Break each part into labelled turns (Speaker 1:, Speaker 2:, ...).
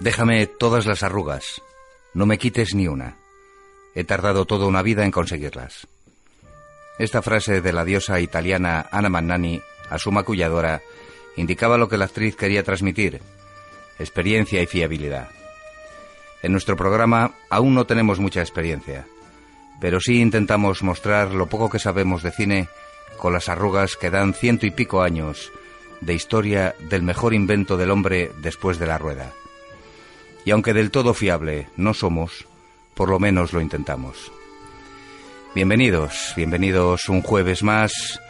Speaker 1: Déjame todas las arrugas, no me quites ni una. He tardado toda una vida en conseguirlas. Esta frase de la diosa italiana Anna Mannani a su maculladora indicaba lo que la actriz quería transmitir, experiencia y fiabilidad. En nuestro programa aún no tenemos mucha experiencia, pero sí intentamos mostrar lo poco que sabemos de cine con las arrugas que dan ciento y pico años de historia del mejor invento del hombre después de la rueda. Y aunque del todo fiable no somos, por lo menos lo intentamos. Bienvenidos, bienvenidos un jueves más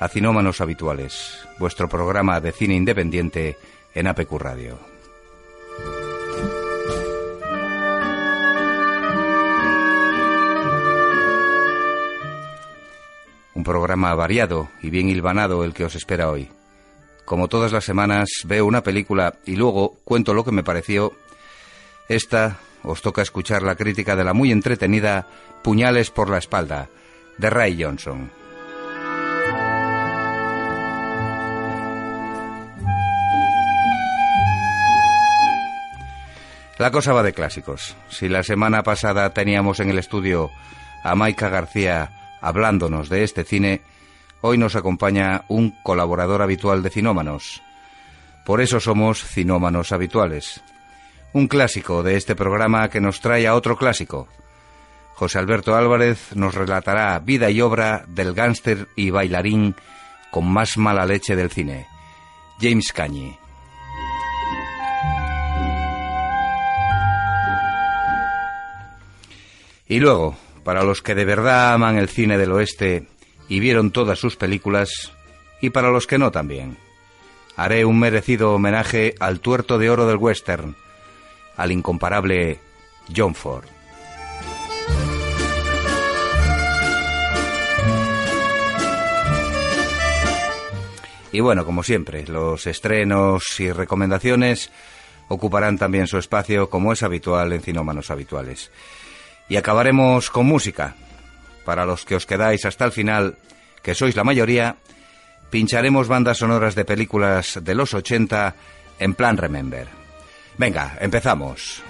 Speaker 1: a Cinómanos Habituales, vuestro programa de cine independiente en APQ Radio. Un programa variado y bien hilvanado el que os espera hoy. Como todas las semanas, veo una película y luego cuento lo que me pareció. Esta os toca escuchar la crítica de la muy entretenida Puñales por la espalda, de Ray Johnson. La cosa va de clásicos. Si la semana pasada teníamos en el estudio a Maika García hablándonos de este cine, hoy nos acompaña un colaborador habitual de Cinómanos. Por eso somos Cinómanos habituales. Un clásico de este programa que nos trae a otro clásico. José Alberto Álvarez nos relatará vida y obra del gángster y bailarín con más mala leche del cine, James Cagney. Y luego, para los que de verdad aman el cine del oeste y vieron todas sus películas, y para los que no también, haré un merecido homenaje al tuerto de oro del western, al incomparable John Ford. Y bueno, como siempre, los estrenos y recomendaciones ocuparán también su espacio como es habitual en Cinómanos Habituales. Y acabaremos con música. Para los que os quedáis hasta el final, que sois la mayoría, pincharemos bandas sonoras de películas de los 80 en plan Remember. Venga, empezamos.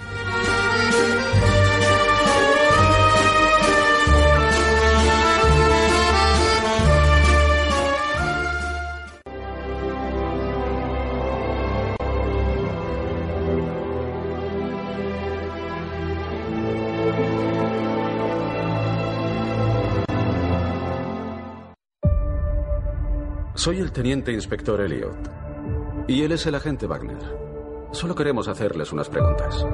Speaker 2: Soy el teniente inspector Elliot. Y él es el agente Wagner. Solo queremos hacerles unas preguntas.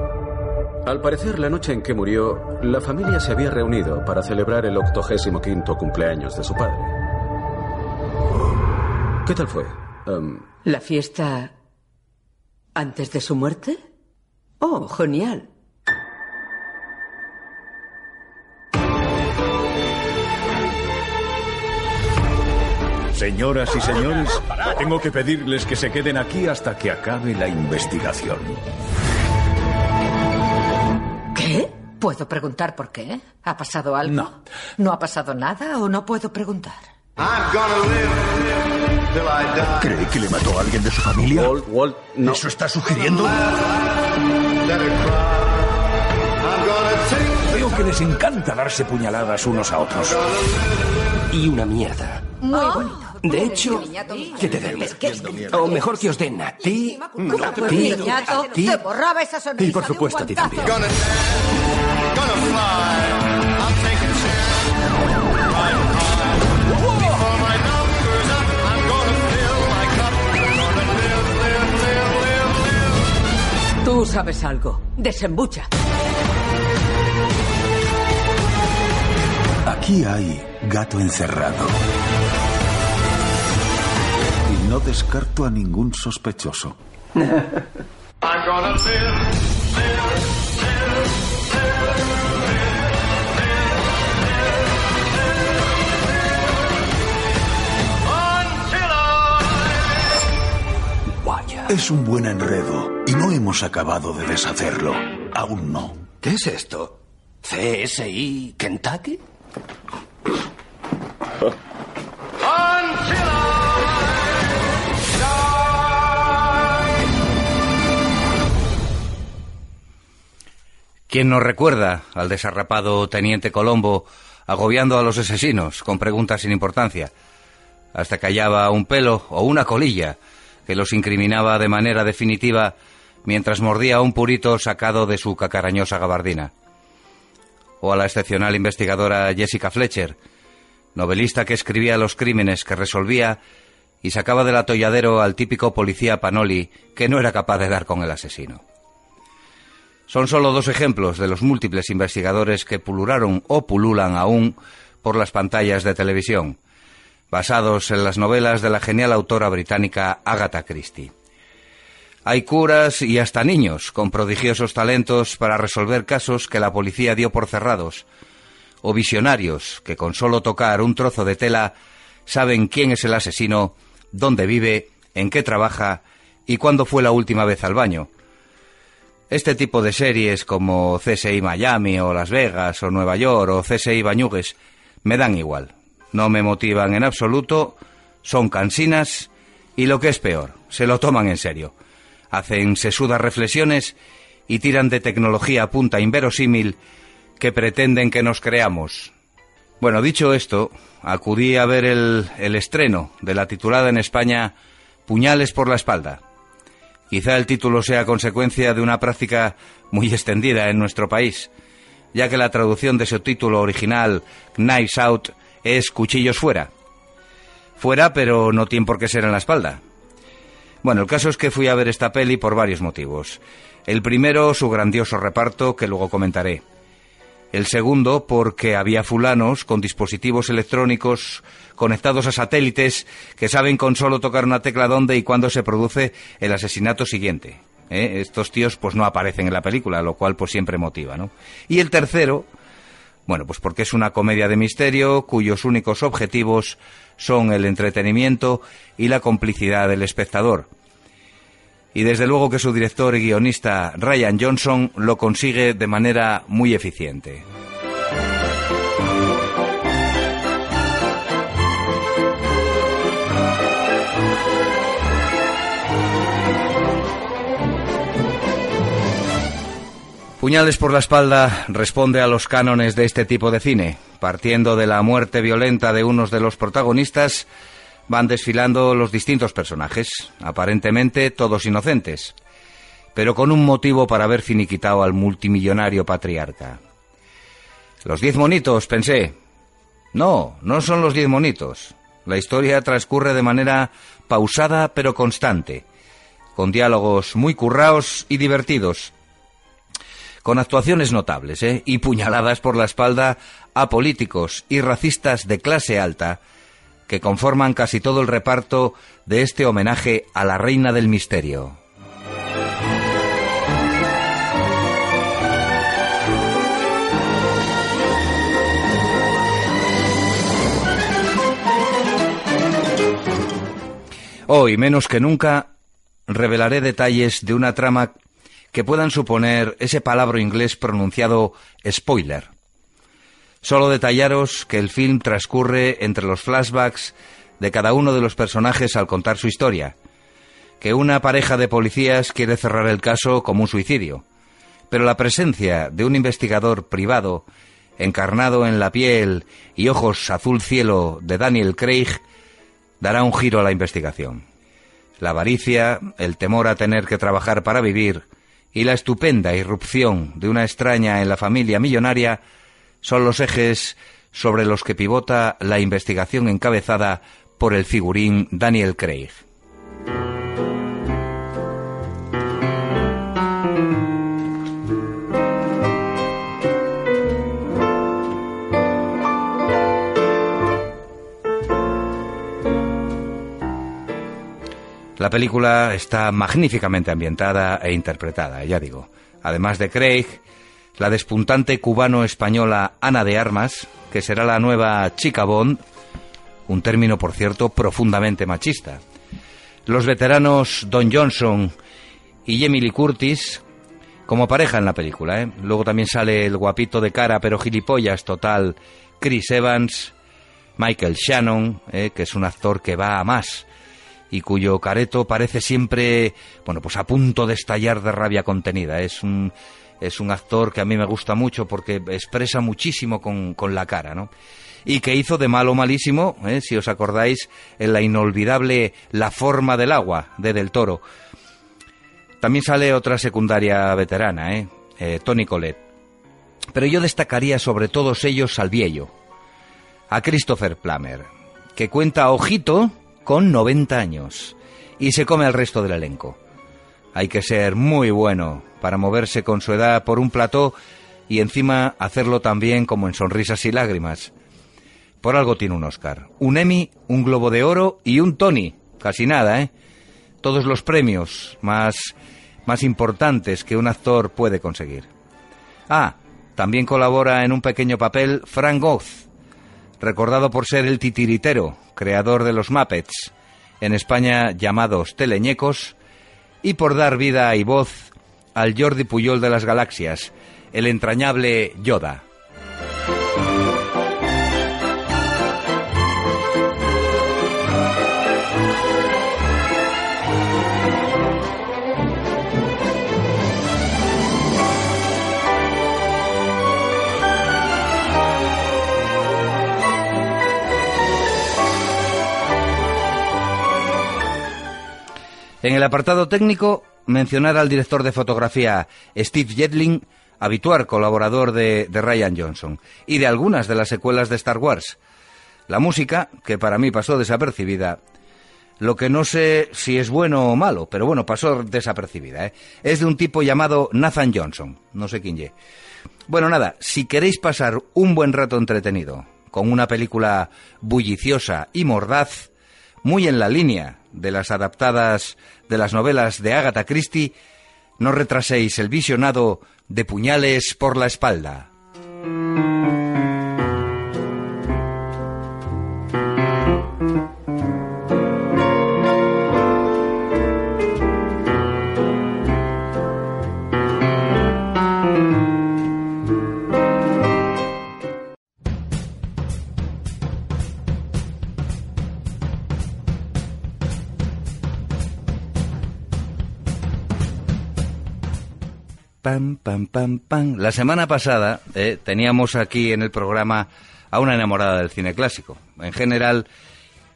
Speaker 2: Al parecer, la noche en que murió, la familia se había reunido para celebrar el 85 cumpleaños de su padre. ¿Qué tal fue? Um,
Speaker 3: ¿La fiesta antes de su muerte? Oh, genial.
Speaker 4: Señoras y señores, tengo que pedirles que se queden aquí hasta que acabe la investigación.
Speaker 3: ¿Qué? ¿Puedo preguntar por qué? ¿Ha pasado algo?
Speaker 4: No.
Speaker 3: ¿No ha pasado nada o no puedo preguntar?
Speaker 4: ¿Cree que le mató a alguien de su familia?
Speaker 2: Walt, Walt, no.
Speaker 4: ¿Eso está sugiriendo? Veo que les encanta darse puñaladas unos a otros.
Speaker 5: y una mierda.
Speaker 3: Muy bonito.
Speaker 5: De hecho, que te den. O mejor que os den a ti, a ti, a ti.
Speaker 3: te borraba esa sonrisa
Speaker 5: Y por supuesto a ti también.
Speaker 3: Tú sabes algo. Desembucha.
Speaker 6: Aquí hay gato encerrado. No descarto a ningún sospechoso.
Speaker 5: Vaya.
Speaker 6: Es un buen enredo y no hemos acabado de deshacerlo. Aún no.
Speaker 5: ¿Qué es esto? ¿CSI Kentucky?
Speaker 1: ¿Quién no recuerda al desarrapado teniente Colombo agobiando a los asesinos con preguntas sin importancia? Hasta que hallaba un pelo o una colilla que los incriminaba de manera definitiva mientras mordía un purito sacado de su cacarañosa gabardina. O a la excepcional investigadora Jessica Fletcher, novelista que escribía los crímenes que resolvía y sacaba del atolladero al típico policía Panoli que no era capaz de dar con el asesino. Son solo dos ejemplos de los múltiples investigadores que pulularon o pululan aún por las pantallas de televisión, basados en las novelas de la genial autora británica Agatha Christie. Hay curas y hasta niños con prodigiosos talentos para resolver casos que la policía dio por cerrados, o visionarios que con solo tocar un trozo de tela saben quién es el asesino, dónde vive, en qué trabaja y cuándo fue la última vez al baño, este tipo de series como CSI Miami o Las Vegas o Nueva York o CSI Bañugues me dan igual. No me motivan en absoluto, son cansinas y lo que es peor, se lo toman en serio. Hacen sesudas reflexiones y tiran de tecnología a punta inverosímil que pretenden que nos creamos. Bueno, dicho esto, acudí a ver el, el estreno de la titulada en España Puñales por la espalda Quizá el título sea consecuencia de una práctica muy extendida en nuestro país, ya que la traducción de su título original, Knives Out, es Cuchillos fuera. Fuera, pero no tiene por qué ser en la espalda. Bueno, el caso es que fui a ver esta peli por varios motivos. El primero, su grandioso reparto, que luego comentaré. El segundo, porque había fulanos con dispositivos electrónicos conectados a satélites que saben con solo tocar una tecla dónde y cuándo se produce el asesinato siguiente. ¿eh? Estos tíos pues no aparecen en la película, lo cual pues siempre motiva, ¿no? Y el tercero, bueno, pues porque es una comedia de misterio cuyos únicos objetivos son el entretenimiento y la complicidad del espectador. Y desde luego que su director y guionista Ryan Johnson lo consigue de manera muy eficiente. Puñales por la espalda responde a los cánones de este tipo de cine. Partiendo de la muerte violenta de unos de los protagonistas, van desfilando los distintos personajes, aparentemente todos inocentes, pero con un motivo para haber finiquitado al multimillonario patriarca. Los diez monitos, pensé. No, no son los diez monitos. La historia transcurre de manera pausada pero constante, con diálogos muy curraos y divertidos, con actuaciones notables ¿eh? y puñaladas por la espalda a políticos y racistas de clase alta que conforman casi todo el reparto de este homenaje a la reina del misterio. Hoy, menos que nunca, revelaré detalles de una trama que puedan suponer ese palabra inglés pronunciado spoiler. Solo detallaros que el film transcurre entre los flashbacks de cada uno de los personajes al contar su historia, que una pareja de policías quiere cerrar el caso como un suicidio, pero la presencia de un investigador privado, encarnado en la piel y ojos azul cielo de Daniel Craig, dará un giro a la investigación. La avaricia, el temor a tener que trabajar para vivir, y la estupenda irrupción de una extraña en la familia millonaria son los ejes sobre los que pivota la investigación encabezada por el figurín Daniel Craig. La película está magníficamente ambientada e interpretada, ya digo. Además de Craig, la despuntante cubano-española Ana de Armas, que será la nueva chica Bond, un término, por cierto, profundamente machista. Los veteranos Don Johnson y Emily Curtis, como pareja en la película. ¿eh? Luego también sale el guapito de cara, pero gilipollas total, Chris Evans, Michael Shannon, ¿eh? que es un actor que va a más y cuyo careto parece siempre, bueno, pues a punto de estallar de rabia contenida. Es un es un actor que a mí me gusta mucho porque expresa muchísimo con, con la cara, ¿no? Y que hizo de malo malísimo, ¿eh? si os acordáis, en la inolvidable La forma del agua de Del Toro. También sale otra secundaria veterana, ¿eh? eh Tony Colette. Pero yo destacaría sobre todos ellos al viejo, a Christopher Plummer, que cuenta ojito con 90 años y se come al resto del elenco. Hay que ser muy bueno para moverse con su edad por un plató y encima hacerlo también como en Sonrisas y Lágrimas. Por algo tiene un Oscar, un Emmy, un Globo de Oro y un Tony. Casi nada, ¿eh? Todos los premios más, más importantes que un actor puede conseguir. Ah, también colabora en un pequeño papel Frank Oz, recordado por ser el titiritero, creador de los Muppets, en España llamados teleñecos, y por dar vida y voz al Jordi Puyol de las galaxias, el entrañable Yoda. En el apartado técnico, mencionar al director de fotografía Steve Jedling, habitual colaborador de, Ryan Johnson, y de algunas de las secuelas de Star Wars. La música, que para mí pasó desapercibida, lo que no sé si es bueno o malo, pero bueno, pasó desapercibida, ¿eh? es de un tipo llamado Nathan Johnson, no sé quién ye. Bueno, nada, si queréis pasar un buen rato entretenido, con una película bulliciosa y mordaz, muy en la línea de las adaptadas de las novelas de Agatha Christie, no retraséis el visionado de puñales por la espalda. Pam, pam, pam, pam. La semana pasada eh, teníamos aquí en el programa a una enamorada del cine clásico, en general,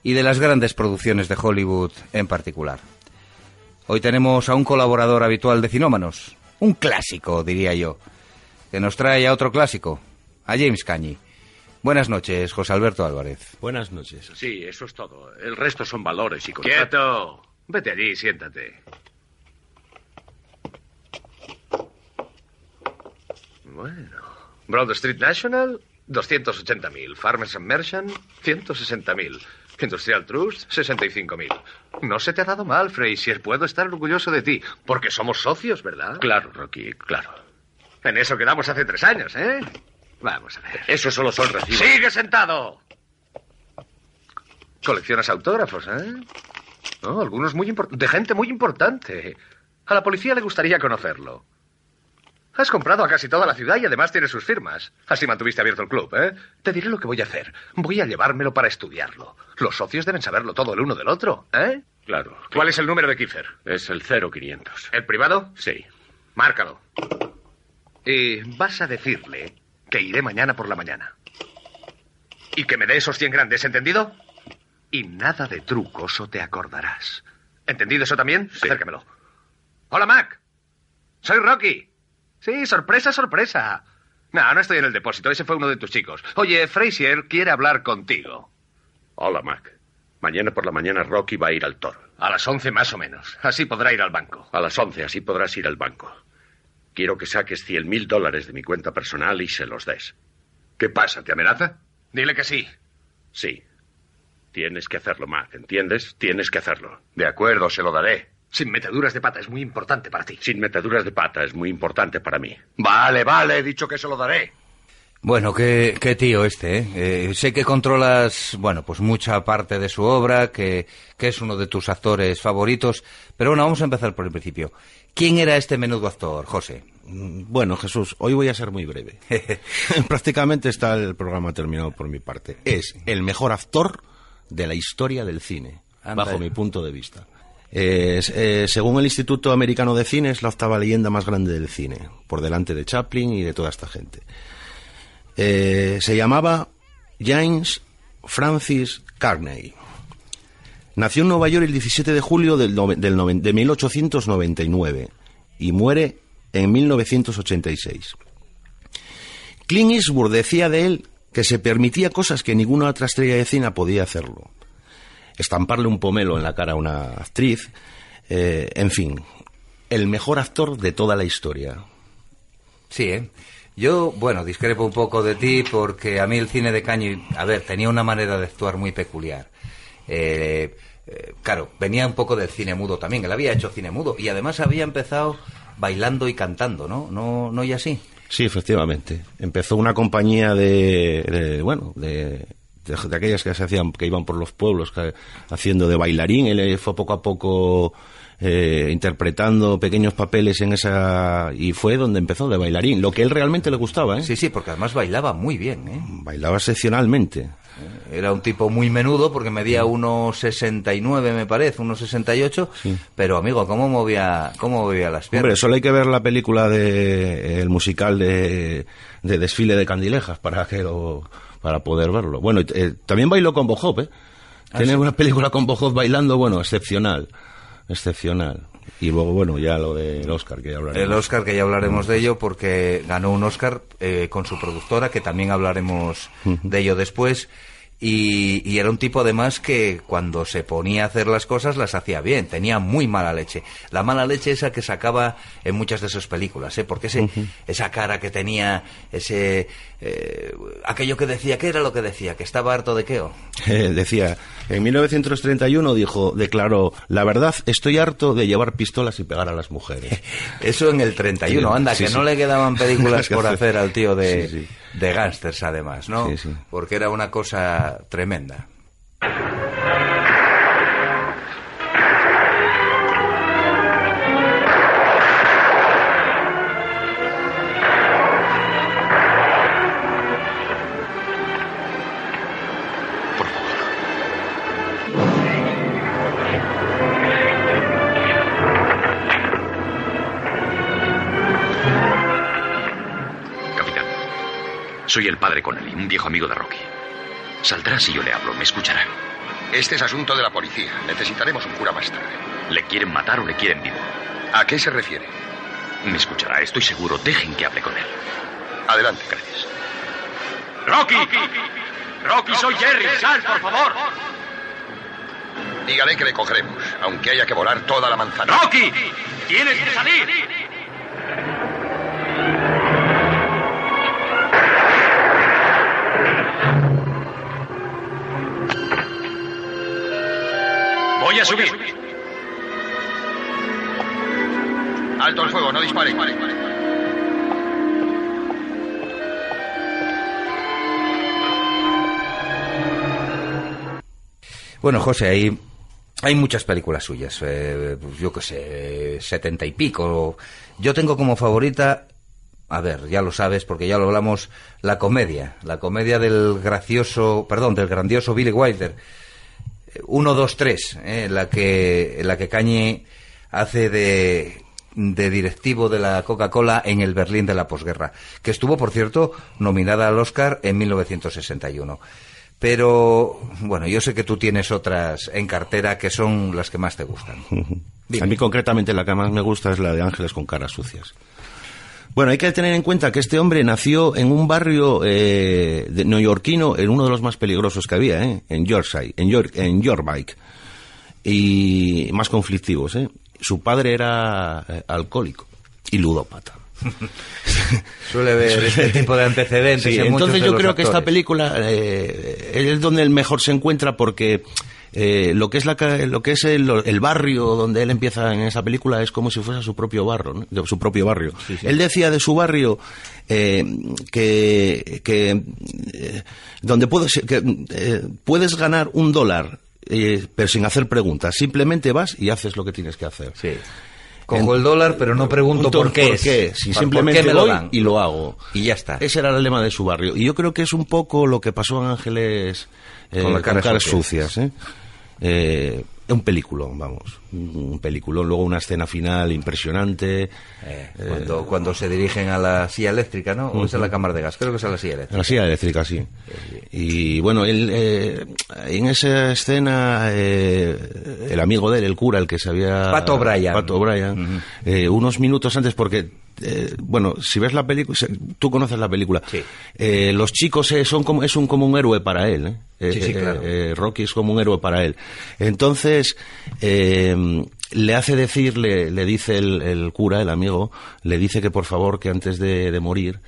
Speaker 1: y de las grandes producciones de Hollywood en particular. Hoy tenemos a un colaborador habitual de Cinómanos, un clásico, diría yo, que nos trae a otro clásico, a James Cañi. Buenas noches, José Alberto Álvarez.
Speaker 7: Buenas noches.
Speaker 8: Sí, eso es todo. El resto son valores y
Speaker 9: ¡Quieto! Vete allí, siéntate. Bueno. Broad Street National, 280.000. Farmers and Merchant, 160.000. Industrial Trust, 65.000. No se te ha dado mal, Frazier. Puedo estar orgulloso de ti. Porque somos socios, ¿verdad?
Speaker 8: Claro, Rocky, claro.
Speaker 9: En eso quedamos hace tres años, ¿eh? Vamos a ver.
Speaker 8: Eso solo son recibos.
Speaker 9: ¡Sigue sentado! Coleccionas autógrafos, ¿eh? No, algunos muy importantes. De gente muy importante. A la policía le gustaría conocerlo. Has comprado a casi toda la ciudad y además tienes sus firmas. Así mantuviste abierto el club, ¿eh? Te diré lo que voy a hacer. Voy a llevármelo para estudiarlo. Los socios deben saberlo todo el uno del otro, ¿eh?
Speaker 8: Claro.
Speaker 9: ¿Cuál es el número de Kiefer?
Speaker 8: Es el 0500.
Speaker 9: ¿El privado?
Speaker 8: Sí.
Speaker 9: Márcalo. Y vas a decirle que iré mañana por la mañana. Y que me dé esos 100 grandes, ¿entendido? Y nada de trucos o te acordarás. ¿Entendido eso también?
Speaker 8: Sí.
Speaker 9: Acércamelo. Hola, Mac. Soy Rocky. Sí, sorpresa, sorpresa. No, no estoy en el depósito. Ese fue uno de tus chicos. Oye, Frazier quiere hablar contigo.
Speaker 8: Hola, Mac. Mañana por la mañana Rocky va a ir al toro.
Speaker 9: A las once más o menos. Así podrá ir al banco.
Speaker 8: A las once, así podrás ir al banco. Quiero que saques cien mil dólares de mi cuenta personal y se los des.
Speaker 9: ¿Qué pasa? ¿Te amenaza? Dile que sí.
Speaker 8: Sí. Tienes que hacerlo, Mac. ¿Entiendes? Tienes que hacerlo.
Speaker 9: De acuerdo, se lo daré. Sin meteduras de pata, es muy importante para ti.
Speaker 8: Sin meteduras de pata, es muy importante para mí.
Speaker 9: Vale, vale, he dicho que se lo daré.
Speaker 1: Bueno, qué, qué tío este, ¿eh? ¿eh? Sé que controlas, bueno, pues mucha parte de su obra, que, que es uno de tus actores favoritos, pero bueno, vamos a empezar por el principio. ¿Quién era este menudo actor, José?
Speaker 7: Mm, Bueno, Jesús, hoy voy a ser muy breve. Prácticamente está el programa terminado por mi parte. Es el mejor actor de la historia del cine,
Speaker 1: Anda.
Speaker 7: bajo mi punto de vista. Eh, según el Instituto Americano de Cine, es la octava leyenda más grande del cine, por delante de Chaplin y de toda esta gente. Eh, se llamaba James Francis Carney. Nació en Nueva York el 17 de julio de 1899 y muere en 1986. Clint Eastwood decía de él que se permitía cosas que ninguna otra estrella de cine podía hacerlo estamparle un pomelo en la cara a una actriz, eh, en fin, el mejor actor de toda la historia.
Speaker 1: Sí, ¿eh? Yo, bueno, discrepo un poco de ti porque a mí el cine de Caño, a ver, tenía una manera de actuar muy peculiar. Eh, eh, claro, venía un poco del cine mudo también. Él había hecho cine mudo y además había empezado bailando y cantando, ¿no? ¿No, no y así?
Speaker 7: Sí, efectivamente. Empezó una compañía de bueno, de de, aquellas que se hacían, que iban por los pueblos haciendo de bailarín, él fue poco a poco eh, interpretando pequeños papeles en esa y fue donde empezó de bailarín, lo que él realmente le gustaba, ¿eh?
Speaker 1: Sí, sí, porque además bailaba muy bien, ¿eh?
Speaker 7: Bailaba excepcionalmente.
Speaker 1: Eh, era un tipo muy menudo porque medía unos 69 me parece, unos 68, pero amigo, ¿cómo movía, cómo movía las piernas?
Speaker 7: Hombre, solo hay que ver la película de el musical de, de desfile de candilejas para que lo para poder verlo. Bueno, eh, también bailó con Bob ¿eh? Ah, Tiene una película con Bob bailando, bueno, excepcional, excepcional. Y luego, bueno, ya lo del Oscar, que ya hablaremos.
Speaker 1: El Oscar, que ya hablaremos de ello, porque ganó un Oscar eh, con su productora, que también hablaremos de ello después. Y, era un tipo además que cuando se ponía a hacer las cosas las hacía bien, tenía muy mala leche. La mala leche esa que sacaba en muchas de sus películas, ¿eh? porque ese, esa cara que tenía, ese eh, aquello que decía, ¿qué era lo que decía? ¿Que estaba harto de qué?
Speaker 7: decía, en 1931 dijo, declaró, la verdad, estoy harto de llevar pistolas y pegar a las mujeres.
Speaker 1: Eso en el 31, anda, que no le quedaban películas por hacer al tío de de gángsters además, ¿no?
Speaker 7: Sí, sí.
Speaker 1: Porque era una cosa tremenda.
Speaker 8: Soy el padre Connelly, un viejo amigo de Rocky. Saldrá si yo le hablo, me escuchará.
Speaker 10: Este es asunto de la policía. Necesitaremos un cura más tarde.
Speaker 8: ¿Le quieren matar o le quieren vivo?
Speaker 10: ¿A qué se refiere?
Speaker 8: Me escuchará, estoy seguro. Dejen que hable con él.
Speaker 10: Adelante, gracias.
Speaker 11: ¡Rocky! ¡Rocky, soy Jerry! ¡Sal, por favor!
Speaker 10: Dígale que le cogeremos, aunque haya que volar toda la manzana.
Speaker 11: ¡Rocky! ¡Tienes que salir! Voy a subir.
Speaker 10: Alto el fuego, no dispare.
Speaker 1: Bueno, José, hay, hay muchas películas suyas. Eh, pues yo qué sé, setenta y pico. Yo tengo como favorita a ver, ya lo sabes porque ya lo hablamos, la comedia, la comedia del gracioso, perdón, del grandioso Billy Wilder 1, 2, 3, la que, la que Cañe hace de, de directivo de la Coca-Cola en el Berlín de la posguerra, que estuvo, por cierto, nominada al Oscar en 1961. Pero, bueno, yo sé que tú tienes otras en cartera que son las que más te gustan.
Speaker 7: A mí concretamente la que más me gusta es la de Ángeles con caras sucias. Bueno, hay que tener en cuenta que este hombre nació en un barrio eh, neoyorquino, en uno de los más peligrosos que había, ¿eh? en Yorkshire, en, York, en Yorkbike, y más conflictivos. ¿eh? Su padre era eh, alcohólico y ludópata.
Speaker 1: Suele ver este tipo de antecedentes.
Speaker 7: entonces yo creo que esta película eh, es donde él mejor se encuentra porque eh, lo que es, la, lo que es el, barrio donde él empieza en esa película es como si fuese su propio barrio, su propio barrio. Él decía de su barrio eh, que, que eh, donde puedes, que, puedes ganar un dólar, pero sin hacer preguntas. Simplemente vas y haces lo que tienes que hacer.
Speaker 1: Sí. Cojo el dólar, pero no pregunto por qué.
Speaker 7: ¿Por qué? Si simplemente me lo dan? y lo hago.
Speaker 1: Y ya está.
Speaker 7: Ese era el lema de su barrio. Y yo creo que es un poco lo que pasó en Ángeles con, las caras sucias. ¿eh? Eh, un película, vamos. un peliculón, luego una escena final impresionante.
Speaker 1: Eh, cuando, cuando se dirigen a la silla eléctrica, ¿no? ¿O es a la cámara de gas? Creo que es a la silla eléctrica.
Speaker 7: A la silla eléctrica, sí. Y bueno, él, eh, en esa escena, eh, el amigo de él, el cura, el que se había...
Speaker 1: Pato O'Brien.
Speaker 7: Pato eh, unos minutos antes, porque eh, bueno, si ves la película, tú conoces la película. Eh, los chicos eh, son como es un como un héroe para él. ¿eh?
Speaker 1: Sí, sí, claro.
Speaker 7: Rocky es como un héroe para él. Entonces eh, le hace decir, le, le dice el, el cura, el amigo, le dice que por favor que antes de, de morir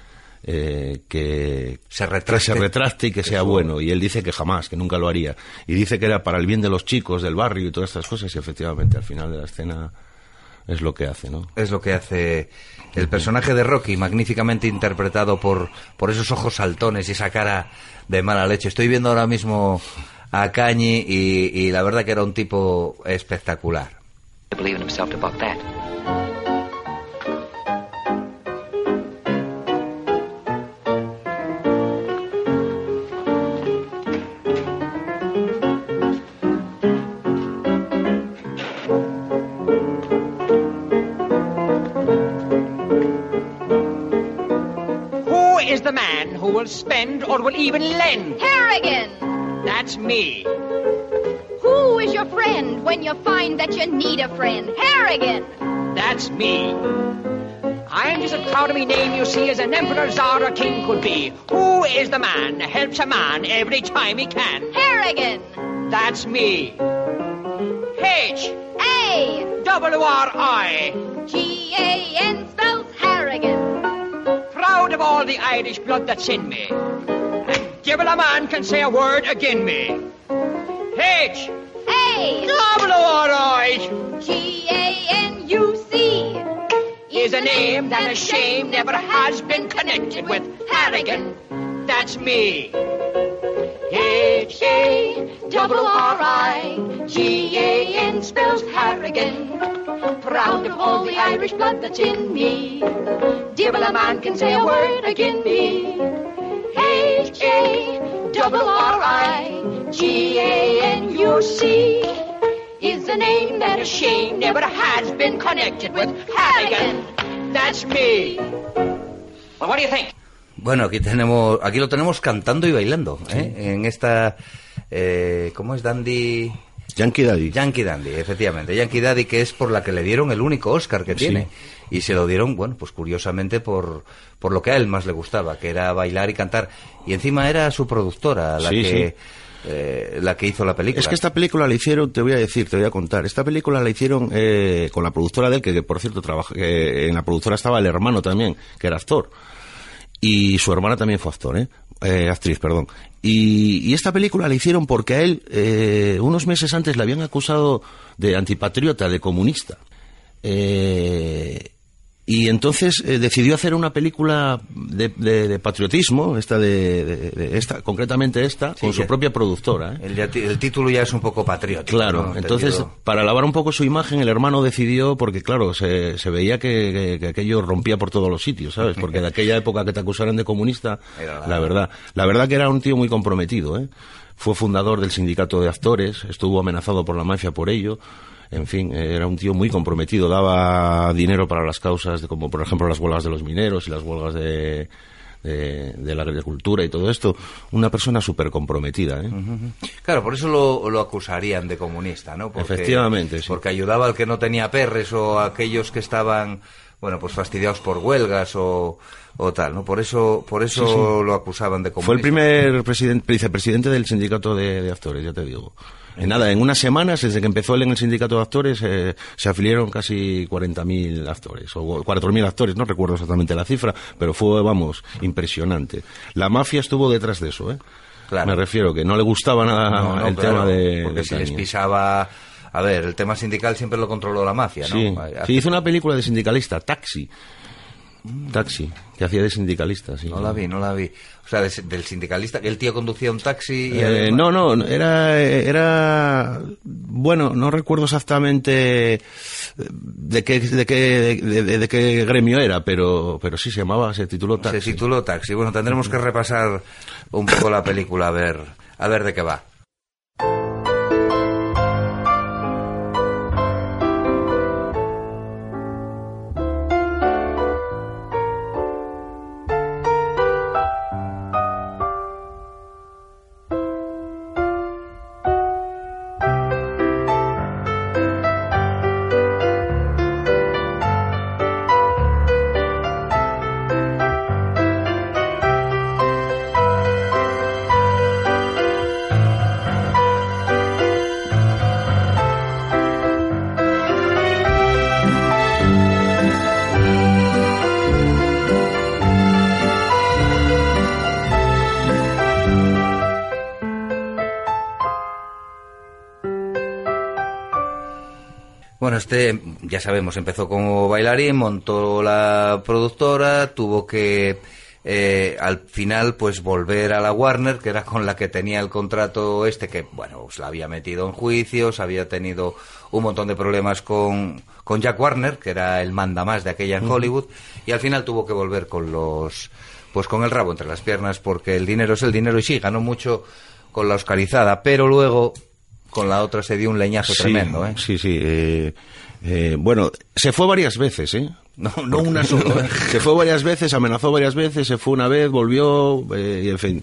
Speaker 7: eh, que,
Speaker 1: se
Speaker 7: que se retracte y que sea bueno. Y él dice que jamás, que nunca lo haría. Y dice que era para el bien de los chicos del barrio y todas estas cosas. Y efectivamente, al final de la escena es lo que hace, ¿no?
Speaker 1: Es lo que hace el personaje de Rocky, magníficamente interpretado por, por esos ojos saltones y esa cara de mala leche. Estoy viendo ahora mismo a Cañi y, y la verdad que era un tipo espectacular.
Speaker 12: believe
Speaker 13: will spend or will even lend?
Speaker 14: Harrigan!
Speaker 13: That's me.
Speaker 14: Who is your friend when you find that you need a friend? Harrigan!
Speaker 13: That's me. I'm just as proud of me name, you see, as an emperor, czar, or king could be. Who is the man that helps a man every time he can?
Speaker 14: Harrigan!
Speaker 13: That's me. H
Speaker 14: A!
Speaker 13: W R I.
Speaker 14: G A N.
Speaker 13: Proud of all the Irish blood that's in me. And devil a man can say a word agin me. H
Speaker 14: A!
Speaker 13: W R I.
Speaker 14: G A N U C.
Speaker 13: is a name that a shame never has been connected with Harrigan. That's me. H A double R I G A N spells Harrigan. Proud of all the Irish blood that's in me. Devil a man can say a word agin me. H A double R I G A N U C is a name that a shame never has been connected with Harrigan. That's me. Well, what do you think?
Speaker 1: Bueno, aquí tenemos, aquí lo tenemos cantando y bailando, ¿eh? En esta, eh, ¿cómo es Dandy?
Speaker 7: Yankee Daddy.
Speaker 1: Yankee Dandy, efectivamente. Yankee Daddy, que es por la que le dieron el único Oscar que
Speaker 7: Sí.
Speaker 1: tiene. Y se lo dieron, bueno, pues curiosamente por, por lo que a él más le gustaba, que era bailar y cantar. Y encima era su productora la
Speaker 7: Sí,
Speaker 1: que,
Speaker 7: sí.
Speaker 1: eh, la que hizo la película.
Speaker 7: Es que esta película la hicieron, te voy a decir, te voy a contar. Esta película la hicieron eh, con la productora de él, que, que, por cierto trabaja, en la productora estaba el hermano también, que era actor. Y su hermana también fue actor, ¿eh? Eh, actriz, perdón. Y, y esta película la hicieron porque a él, eh, unos meses antes, le habían acusado de antipatriota, de comunista. Eh, y entonces eh, decidió hacer una película de, de- de patriotismo, esta de, de- de esta, concretamente esta, con su propia productora. ¿eh?
Speaker 1: El, el título ya es un poco patriótico.
Speaker 7: Claro,
Speaker 1: ¿no?
Speaker 7: entonces
Speaker 1: Entendido.
Speaker 7: para lavar un poco su imagen el hermano decidió, porque claro, se, se veía que, que- que aquello rompía por todos los sitios, ¿sabes? Porque de aquella época que te acusaran de comunista,
Speaker 1: la-
Speaker 7: la verdad, la verdad que era un tío muy comprometido, ¿eh? Fue fundador del sindicato de actores, estuvo amenazado por la mafia por ello. En fin, era un tío muy comprometido, daba dinero para las causas, de, como por ejemplo las huelgas de los mineros y las huelgas de, de, de la agricultura y todo esto. Una persona súper comprometida. ¿eh?
Speaker 1: Claro, por eso lo, lo acusarían de comunista, ¿no? Porque,
Speaker 7: Efectivamente, sí.
Speaker 1: Porque ayudaba al que no tenía perres o a aquellos que estaban, bueno, pues fastidiados por huelgas o, o tal, ¿no? Por eso, por eso
Speaker 7: Sí, sí.
Speaker 1: lo acusaban de comunista.
Speaker 7: Fue el primer presidente, vicepresidente del sindicato de, de actores, ya te digo. En nada, en unas semanas, desde que empezó él en el sindicato de actores, eh, se afiliaron casi 40.000 actores, o 4.000 actores, no recuerdo exactamente la cifra, pero fue, vamos, impresionante. La mafia estuvo detrás de eso, ¿eh?
Speaker 1: Claro.
Speaker 7: Me refiero que no le gustaba nada
Speaker 1: No, no,
Speaker 7: el
Speaker 1: claro,
Speaker 7: tema de...
Speaker 1: Porque
Speaker 7: de
Speaker 1: si les pisaba... A ver, el tema sindical siempre lo controló la mafia, ¿no?
Speaker 7: Sí, hizo una película de sindicalista, Taxi. Taxi, que hacía de sindicalista, sí.
Speaker 1: No la vi, no la vi. O sea, de- del sindicalista, que el tío conducía un taxi y...
Speaker 7: Eh, no, no, era, era, bueno, no recuerdo exactamente eh, de qué, de qué, de, de- de qué gremio era, pero, pero sí se llamaba, se tituló Taxi.
Speaker 1: Se tituló Taxi. Bueno, tendremos que repasar un poco la película a ver, a ver de qué va. Sabemos, empezó como bailarín, montó la productora, tuvo que eh, al final pues volver a la Warner, que era con la que tenía el contrato este, que bueno, pues la había metido en juicios, había tenido un montón de problemas con, con Jack Warner, que era el manda más de aquella en Hollywood, y al final tuvo que volver con los pues con el rabo entre las piernas, porque el dinero es el dinero y sí, ganó mucho con la Oscarizada, pero luego con la otra se dio un leñazo
Speaker 7: Sí,
Speaker 1: tremendo, ¿eh?
Speaker 7: Sí, sí. eh, eh, bueno, se fue varias veces, ¿eh?
Speaker 1: No, no una sola.
Speaker 7: se fue varias veces, amenazó varias veces, se fue una vez, volvió, eh, y en fin.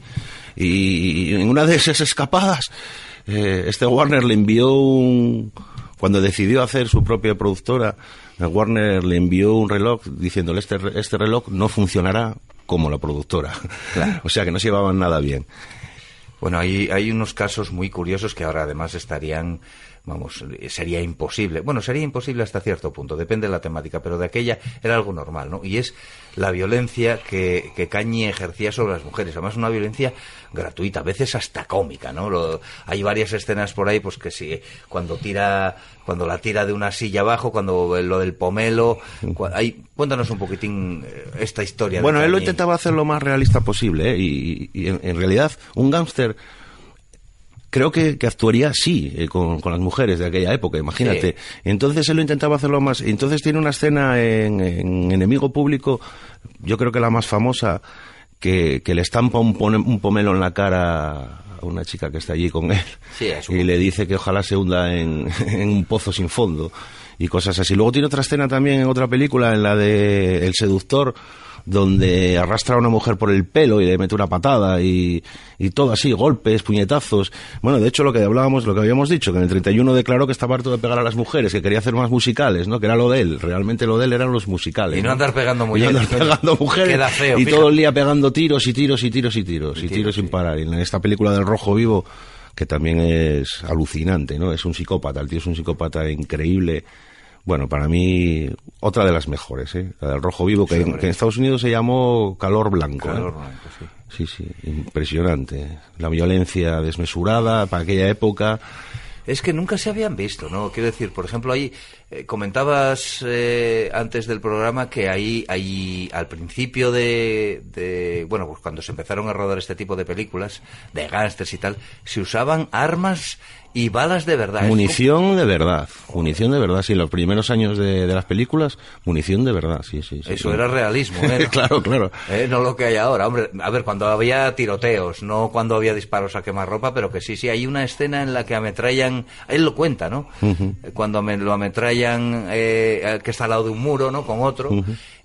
Speaker 7: Y, en una de esas escapadas, eh, este Warner le envió un... Cuando decidió hacer su propia productora, Warner le envió un reloj diciéndole este, este reloj no funcionará como la productora. o sea que no se llevaban nada bien.
Speaker 1: Bueno, hay, hay unos casos muy curiosos que ahora además estarían, vamos, eh, sería imposible. Bueno, sería imposible hasta cierto punto, depende de la temática, pero de aquella era algo normal, ¿no? Y es la violencia que, que Cañi ejercía sobre las mujeres. Además, una violencia gratuita, a veces hasta cómica, ¿no? Lo- hay varias escenas por ahí, pues que sí, cuando tira, cuando la tira de una silla abajo, cuando lo del pomelo. cua- hay- cuéntanos un poquitín eh, esta historia. de
Speaker 7: Bueno, él lo intentaba hacer lo más realista posible, ¿eh? y, y en, en realidad un gángster creo que, que actuaría así eh, con, con las mujeres de aquella época, imagínate. Entonces él lo intentaba hacerlo más. Entonces tiene una escena en, en Enemigo Público, yo creo que la más famosa, que, que le estampa un, pone- un pomelo en la cara a una chica que está allí con él
Speaker 1: Sí, es
Speaker 7: y le dice que ojalá se hunda en, en un pozo sin fondo y cosas así. Luego tiene otra escena también en otra película, en la de El seductor, donde arrastra a una mujer por el pelo y le mete una patada y, y todo así, golpes, puñetazos. Bueno, de hecho lo que hablábamos, lo que habíamos dicho, que en el 31 declaró que estaba harto de pegar a las mujeres, que quería hacer más musicales, ¿no? Que era lo de él, realmente lo de él eran los musicales.
Speaker 1: Y no andar pegando
Speaker 7: Y no andar
Speaker 1: mujeres.
Speaker 7: pegando mujeres.
Speaker 1: Queda feo,
Speaker 7: y
Speaker 1: fíjate.
Speaker 7: todo el día pegando tiros y tiros y tiros y tiros y, tiros sin parar. Y en esta película del Rojo Vivo, que también es alucinante, ¿no? Es un psicópata, el tío es un psicópata increíble. Bueno, para mí, otra de las mejores, ¿eh? La del Rojo Vivo, que,
Speaker 1: Sí,
Speaker 7: en,
Speaker 1: hombre.
Speaker 7: que en Estados Unidos se llamó Calor Blanco. ¿eh?
Speaker 1: Calor Blanco, sí.
Speaker 7: Sí, sí, impresionante. La violencia desmesurada para aquella época.
Speaker 1: Es que nunca se habían visto, ¿no? Quiero decir, por ejemplo, ahí eh, comentabas eh, antes del programa que ahí, ahí al principio de, de- bueno, pues cuando se empezaron a rodar este tipo de películas, de gángsters y tal, se usaban armas y balas de verdad.
Speaker 7: Munición de verdad, munición de verdad, sí, en los primeros años de, de las películas, munición de verdad, sí, sí. sí
Speaker 1: Eso
Speaker 7: sí.
Speaker 1: era realismo, ¿eh?
Speaker 7: claro, claro.
Speaker 1: Eh, no lo que hay ahora, hombre. A ver, cuando había tiroteos, no cuando había disparos a quemarropa, pero que sí, sí, hay una escena en la que ametrallan, él lo cuenta, ¿no? Eh, Cuando ame- lo ametrallan, eh, al que está al lado de un muro, ¿no? Con otro.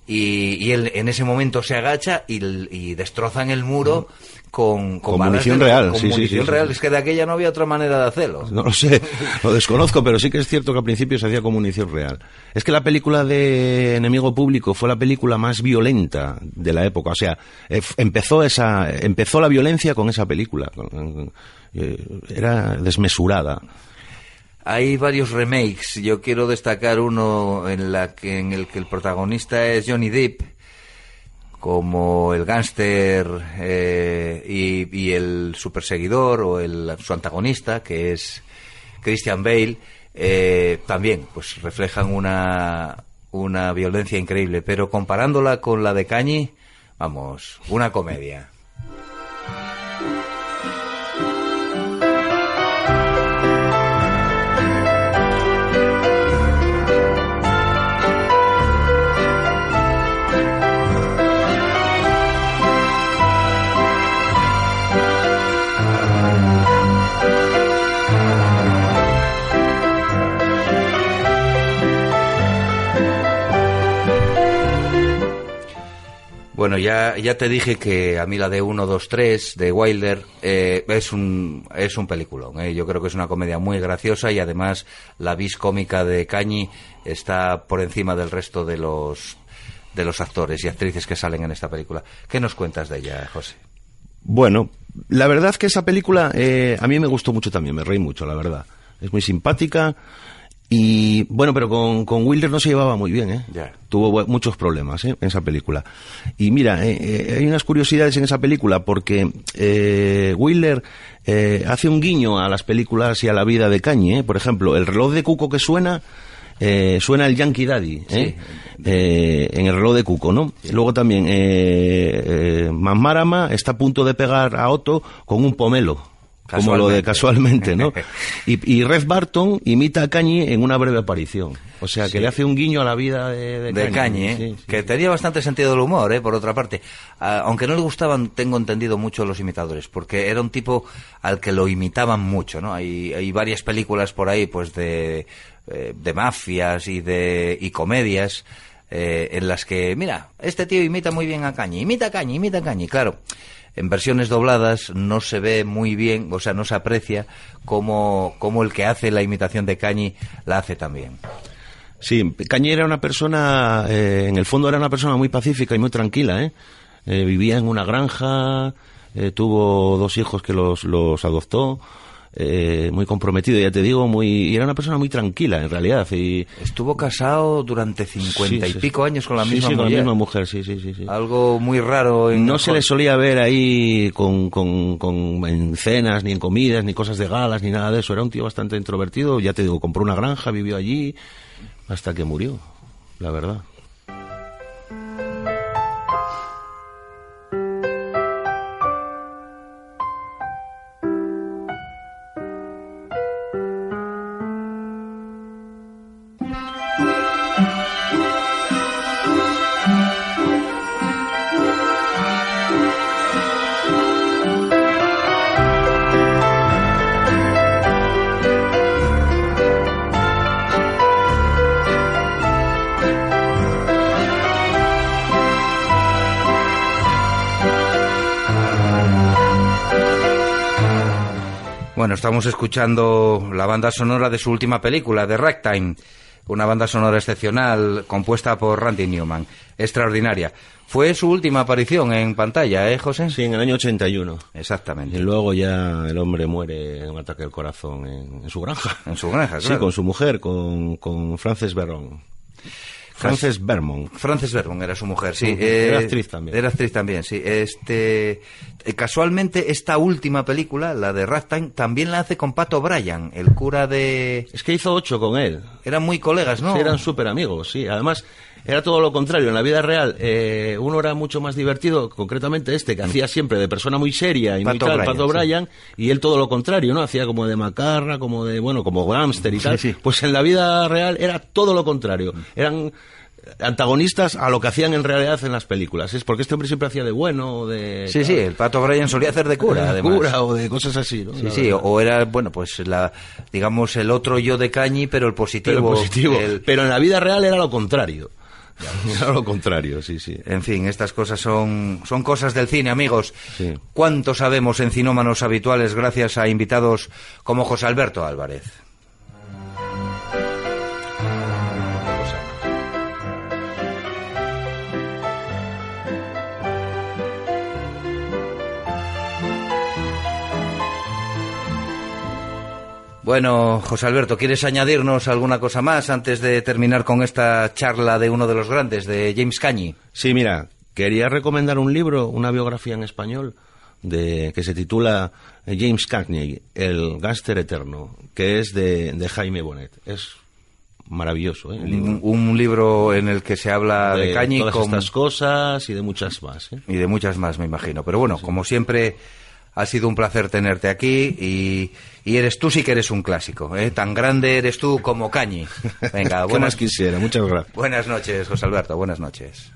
Speaker 1: Y, y él en ese momento se agacha y, destrozan el muro con,
Speaker 7: Con
Speaker 1: balas
Speaker 7: munición
Speaker 1: de-
Speaker 7: real,
Speaker 1: con
Speaker 7: sí,
Speaker 1: munición
Speaker 7: sí, sí,
Speaker 1: real. Es que de aquella no había otra manera de hacerlo.
Speaker 7: No lo sé, lo desconozco, pero sí que es cierto que al principio se hacía con munición real. Es que la película de Enemigo Público fue la película más violenta de la época. O sea, eh, empezó esa, empezó la violencia con esa película. Con- eh, Era desmesurada.
Speaker 1: Hay varios remakes. Yo quiero destacar uno en, la que, en el que el protagonista es Johnny Depp, como el gángster eh, y, y el superseguidor o el, su antagonista, que es Christian Bale. eh, también, pues reflejan una, una violencia increíble. Pero comparándola con la de Cañi, vamos, una comedia. Bueno, ya, ya te dije que a mí la de 1, 2, 3 de Wilder eh, es un es un peliculón. eh. Yo creo que es una comedia muy graciosa y además la vis cómica de Cañi está por encima del resto de los de los actores y actrices que salen en esta película. ¿Qué nos cuentas de ella, José?
Speaker 7: Bueno, la verdad que esa película eh, a mí me gustó mucho también, me reí mucho, la verdad. Es muy simpática y, bueno, pero con, con Wilder no se llevaba muy bien, ¿eh? Tuvo muchos problemas ¿eh? en esa película. Y mira, eh, eh, hay unas curiosidades en esa película porque eh, Wilder eh, hace un guiño a las películas y a la vida de Cañe. ¿eh? Por ejemplo, el reloj de cuco que suena eh, suena el Yankee Daddy, ¿eh? Eh, en el reloj de Cuco, ¿no? Luego también, eh, eh, Mammarama está a punto de pegar a Otto con un pomelo. Como lo de casualmente, ¿no? Y, y Red Barton imita a Cañi en una breve aparición. O sea, que
Speaker 1: Sí.
Speaker 7: le hace un guiño a la vida de, de,
Speaker 1: de
Speaker 7: Cañi.
Speaker 1: ¿eh?
Speaker 7: Sí, sí.
Speaker 1: que tenía bastante sentido del humor, ¿eh? por otra parte. Ah, aunque no le gustaban, tengo entendido mucho los imitadores, porque era un tipo al que lo imitaban mucho, ¿no? Hay, hay varias películas por ahí, pues de, eh, de mafias y de y comedias eh, en las que, mira, este tío imita muy bien a Cañi, imita a Cañi, imita a Cañi, claro. En versiones dobladas no se ve muy bien, o sea, no se aprecia cómo, cómo el que hace la imitación de Cañi la hace también.
Speaker 7: Sí, Cañi era una persona, eh, en el fondo era una persona muy pacífica y muy tranquila, ¿eh? Eh, vivía en una granja, eh, tuvo dos hijos que los, los adoptó, eh, muy comprometido, ya te digo, muy, y era una persona muy tranquila en realidad. Y,
Speaker 1: Estuvo casado durante cincuenta
Speaker 7: Sí,
Speaker 1: y
Speaker 7: sí,
Speaker 1: pico años con la
Speaker 7: sí,
Speaker 1: misma
Speaker 7: sí, con
Speaker 1: mujer.
Speaker 7: la misma mujer, sí, sí, sí. sí.
Speaker 1: Algo muy raro. En
Speaker 7: No se le solía ver ahí con, con, con- en cenas, ni en comidas, ni cosas de galas, ni nada de eso. Era un tío bastante introvertido. Ya te digo, compró una granja, vivió allí, hasta que murió, la verdad.
Speaker 1: Estamos escuchando la banda sonora de su última película, The Ragtime. Una banda sonora excepcional, compuesta por Randy Newman. Extraordinaria. Fue su última aparición en pantalla, ¿eh, José?
Speaker 7: Sí, en el año 81.
Speaker 1: Exactamente.
Speaker 7: Y luego ya el hombre muere en un ataque al corazón en, en su granja.
Speaker 1: En su granja,
Speaker 7: Sí,
Speaker 1: claro.
Speaker 7: con su mujer, con, con Frances Berron. Frances Bermont.
Speaker 1: Frances Bermond era su mujer, sí.
Speaker 7: Ujú.
Speaker 1: Eh,
Speaker 7: Era actriz también.
Speaker 1: Era actriz también, sí. Este, eh, casualmente, esta última película, la de Ragtime, también la hace con Pato Bryan, el cura de...
Speaker 7: Es que hizo ocho con él.
Speaker 1: Eran muy colegas, ¿no?
Speaker 7: Sí, eran súper amigos, sí. Además, era todo lo contrario. En la vida real, eh, uno era mucho más divertido, concretamente este, que hacía siempre de persona muy seria y muy
Speaker 1: Pato Bryan,
Speaker 7: Pato
Speaker 1: sí.
Speaker 7: Bryan, y él todo lo contrario, ¿no? Hacía como de macarra, como de, bueno, como gangster y tal. Pues en la vida real era todo lo contrario. Eran antagonistas a lo que hacían en realidad en las películas. Es porque este hombre siempre hacía de bueno o de...
Speaker 1: Sí, sí, el Pato Bryan solía hacer de cura,
Speaker 7: de cura o de cosas así, ¿no?
Speaker 1: Sí,
Speaker 7: La
Speaker 1: sí,
Speaker 7: verdad.
Speaker 1: o era, bueno, pues la, digamos, el otro yo de Cañi, pero el positivo.
Speaker 7: Pero positivo.
Speaker 1: el-
Speaker 7: Pero en la vida real era lo contrario. Era lo contrario, sí, sí.
Speaker 1: En fin, estas cosas son, son cosas del cine, amigos. ¿Cuánto sabemos en cinómanos habituales gracias a invitados como José Alberto Álvarez? Bueno, José Alberto, ¿quieres añadirnos alguna cosa más antes de terminar con esta charla de uno de los grandes, de James Cañi?
Speaker 7: Sí, mira, quería recomendar un libro, una biografía en español, de, que se titula James Cagney, El gángster eterno, que es de, de Jaime Bonet. Es maravilloso, ¿eh? Libro.
Speaker 1: Un, un libro en el que se habla de, Cañi
Speaker 7: todas
Speaker 1: con-
Speaker 7: estas cosas y de muchas más. ¿eh?
Speaker 1: y de muchas más, me imagino. Pero bueno, como siempre, ha sido un placer tenerte aquí y, y eres tú sí que eres un clásico. ¿eh? Tan grande eres tú como Cañi. Venga,
Speaker 7: ¿Qué
Speaker 1: buenas,
Speaker 7: más quisiera? Muchas gracias.
Speaker 1: buenas noches, José Alberto, buenas noches.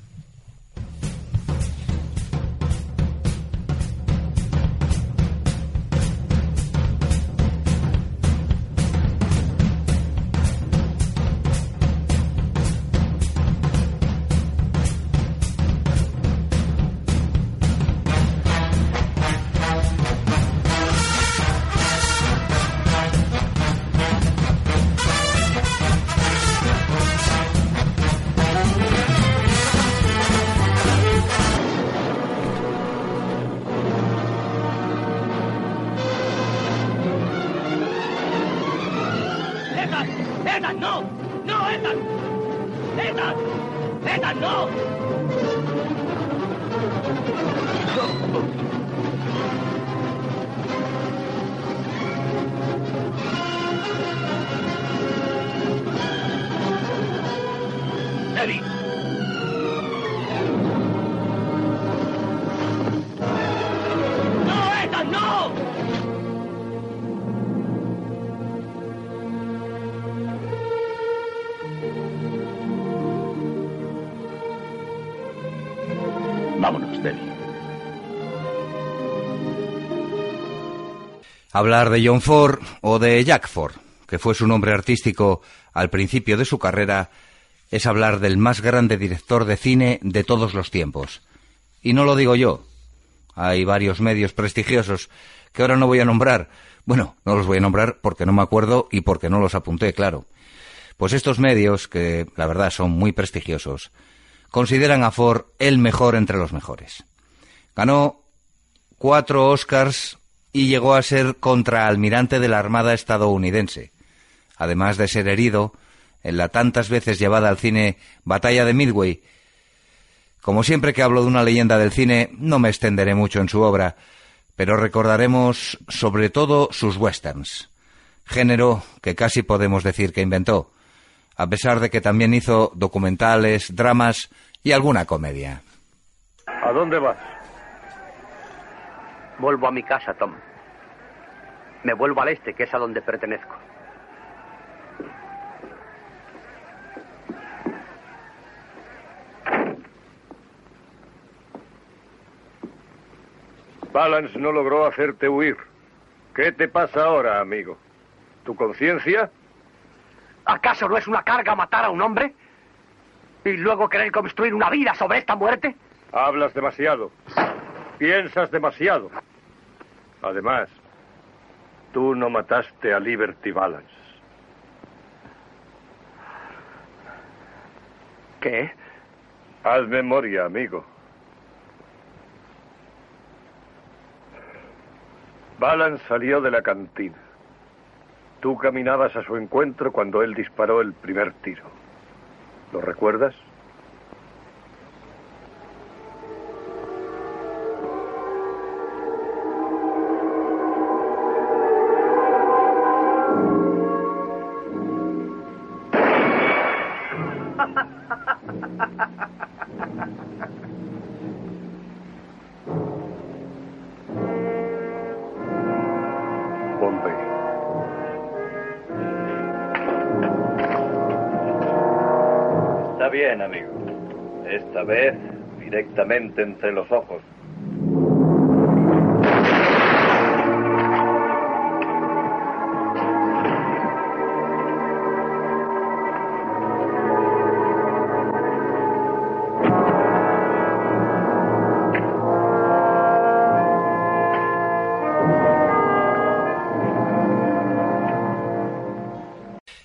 Speaker 1: Hablar de John Ford o de Jack Ford, que fue su nombre artístico al principio de su carrera, es hablar del más grande director de cine de todos los tiempos. Y no lo digo yo. Hay varios medios prestigiosos que ahora no voy a nombrar. Bueno, no los voy a nombrar porque no me acuerdo y porque no los apunté, claro. Pues estos medios, que la verdad son muy prestigiosos, consideran a Ford el mejor entre los mejores. Ganó cuatro Oscars y llegó a ser contraalmirante de la Armada estadounidense, además de ser herido en la tantas veces llevada al cine Batalla de Midway. Como siempre que hablo de una leyenda del cine, no me extenderé mucho en su obra, pero recordaremos sobre todo sus westerns, género que casi podemos decir que inventó, a pesar de que también hizo documentales, dramas y alguna comedia.
Speaker 15: ¿A dónde vas?
Speaker 16: Vuelvo a mi casa, Tom. Me vuelvo al este, que es a donde pertenezco.
Speaker 15: Balance no logró hacerte huir. ¿Qué te pasa ahora, amigo? ¿Tu conciencia?
Speaker 16: ¿Acaso no es una carga matar a un hombre? ¿Y luego querer construir una vida sobre esta muerte?
Speaker 15: Hablas demasiado. Piensas demasiado. Además, tú no mataste a Liberty Balance.
Speaker 16: ¿Qué?
Speaker 15: Haz memoria, amigo. Balance salió de la cantina. Tú caminabas a su encuentro cuando él disparó el primer tiro. ¿Lo recuerdas?
Speaker 17: Entre los ojos.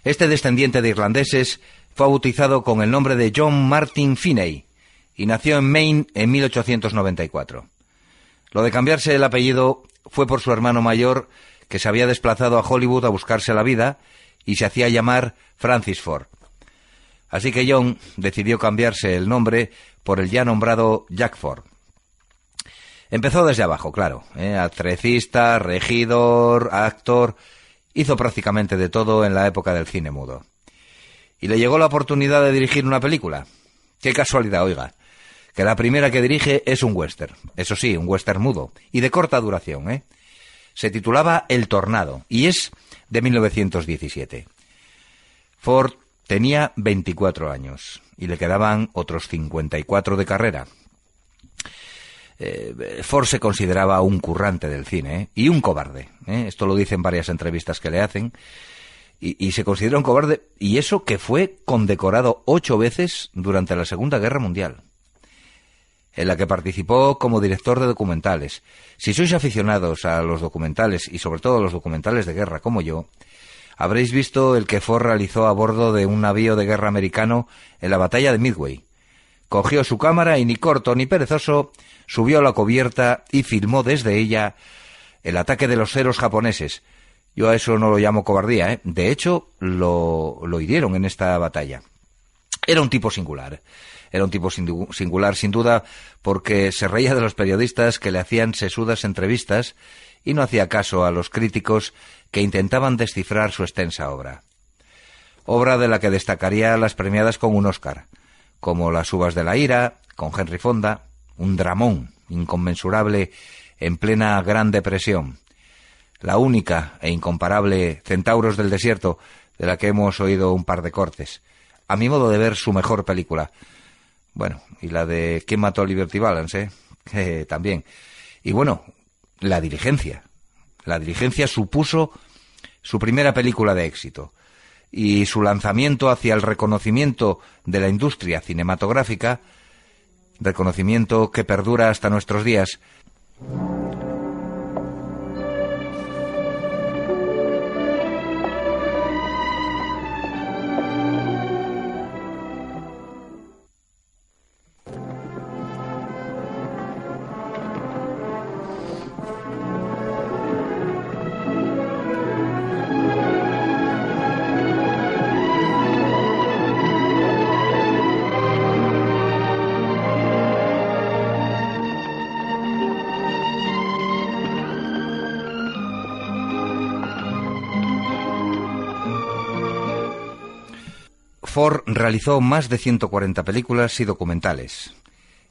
Speaker 1: Este descendiente de irlandeses fue bautizado con el nombre de John Martin Finney y nació en Maine en 1894. Lo de cambiarse el apellido fue por su hermano mayor que se había desplazado a Hollywood a buscarse la vida y se hacía llamar Francis Ford. Así que John decidió cambiarse el nombre por el ya nombrado Jack Ford. Empezó desde abajo, claro, ¿eh? atrecista, regidor, actor, hizo prácticamente de todo en la época del cine mudo. Y le llegó la oportunidad de dirigir una película. Qué casualidad, oiga, que la primera que dirige es un western, eso sí, un western mudo, y de corta duración, ¿eh? Se titulaba El Tornado, y es de 1917. Ford tenía 24 años, y le quedaban otros 54 de carrera. Eh, Ford se consideraba un currante del cine ¿eh? y un cobarde. ¿eh? Esto lo dicen varias entrevistas que le hacen. Y, se considera un cobarde, y eso que fue condecorado ocho veces durante la Segunda Guerra Mundial, en la que participó como director de documentales. Si sois aficionados a los documentales, y sobre todo a los documentales de guerra como yo, habréis visto el que Ford realizó a bordo de un navío de guerra americano en la batalla de Midway. Cogió su cámara y ni corto ni perezoso subió a la cubierta y filmó desde ella el ataque de los ceros japoneses. Yo a eso no lo llamo cobardía, ¿eh? De hecho, lo, lo hirieron en esta batalla. Era un tipo singular. Era un tipo singular, sin duda, porque se reía de los periodistas que le hacían sesudas entrevistas y no hacía caso a los críticos que intentaban descifrar su extensa obra. Obra de la que destacaría las premiadas con un Oscar, como Las uvas de la ira, con Henry Fonda, un dramón inconmensurable en plena Gran Depresión, la única e incomparable Centauros del Desierto, de la que hemos oído un par de cortes. A mi modo de ver, su mejor película. Bueno, y la de ¿Quién mató a Liberty Balance? Eh? también. Y bueno, La Diligencia. La diligencia supuso su primera película de éxito y su lanzamiento hacia el reconocimiento de la industria cinematográfica, reconocimiento que perdura hasta nuestros días. Realizó más de 140 películas y documentales.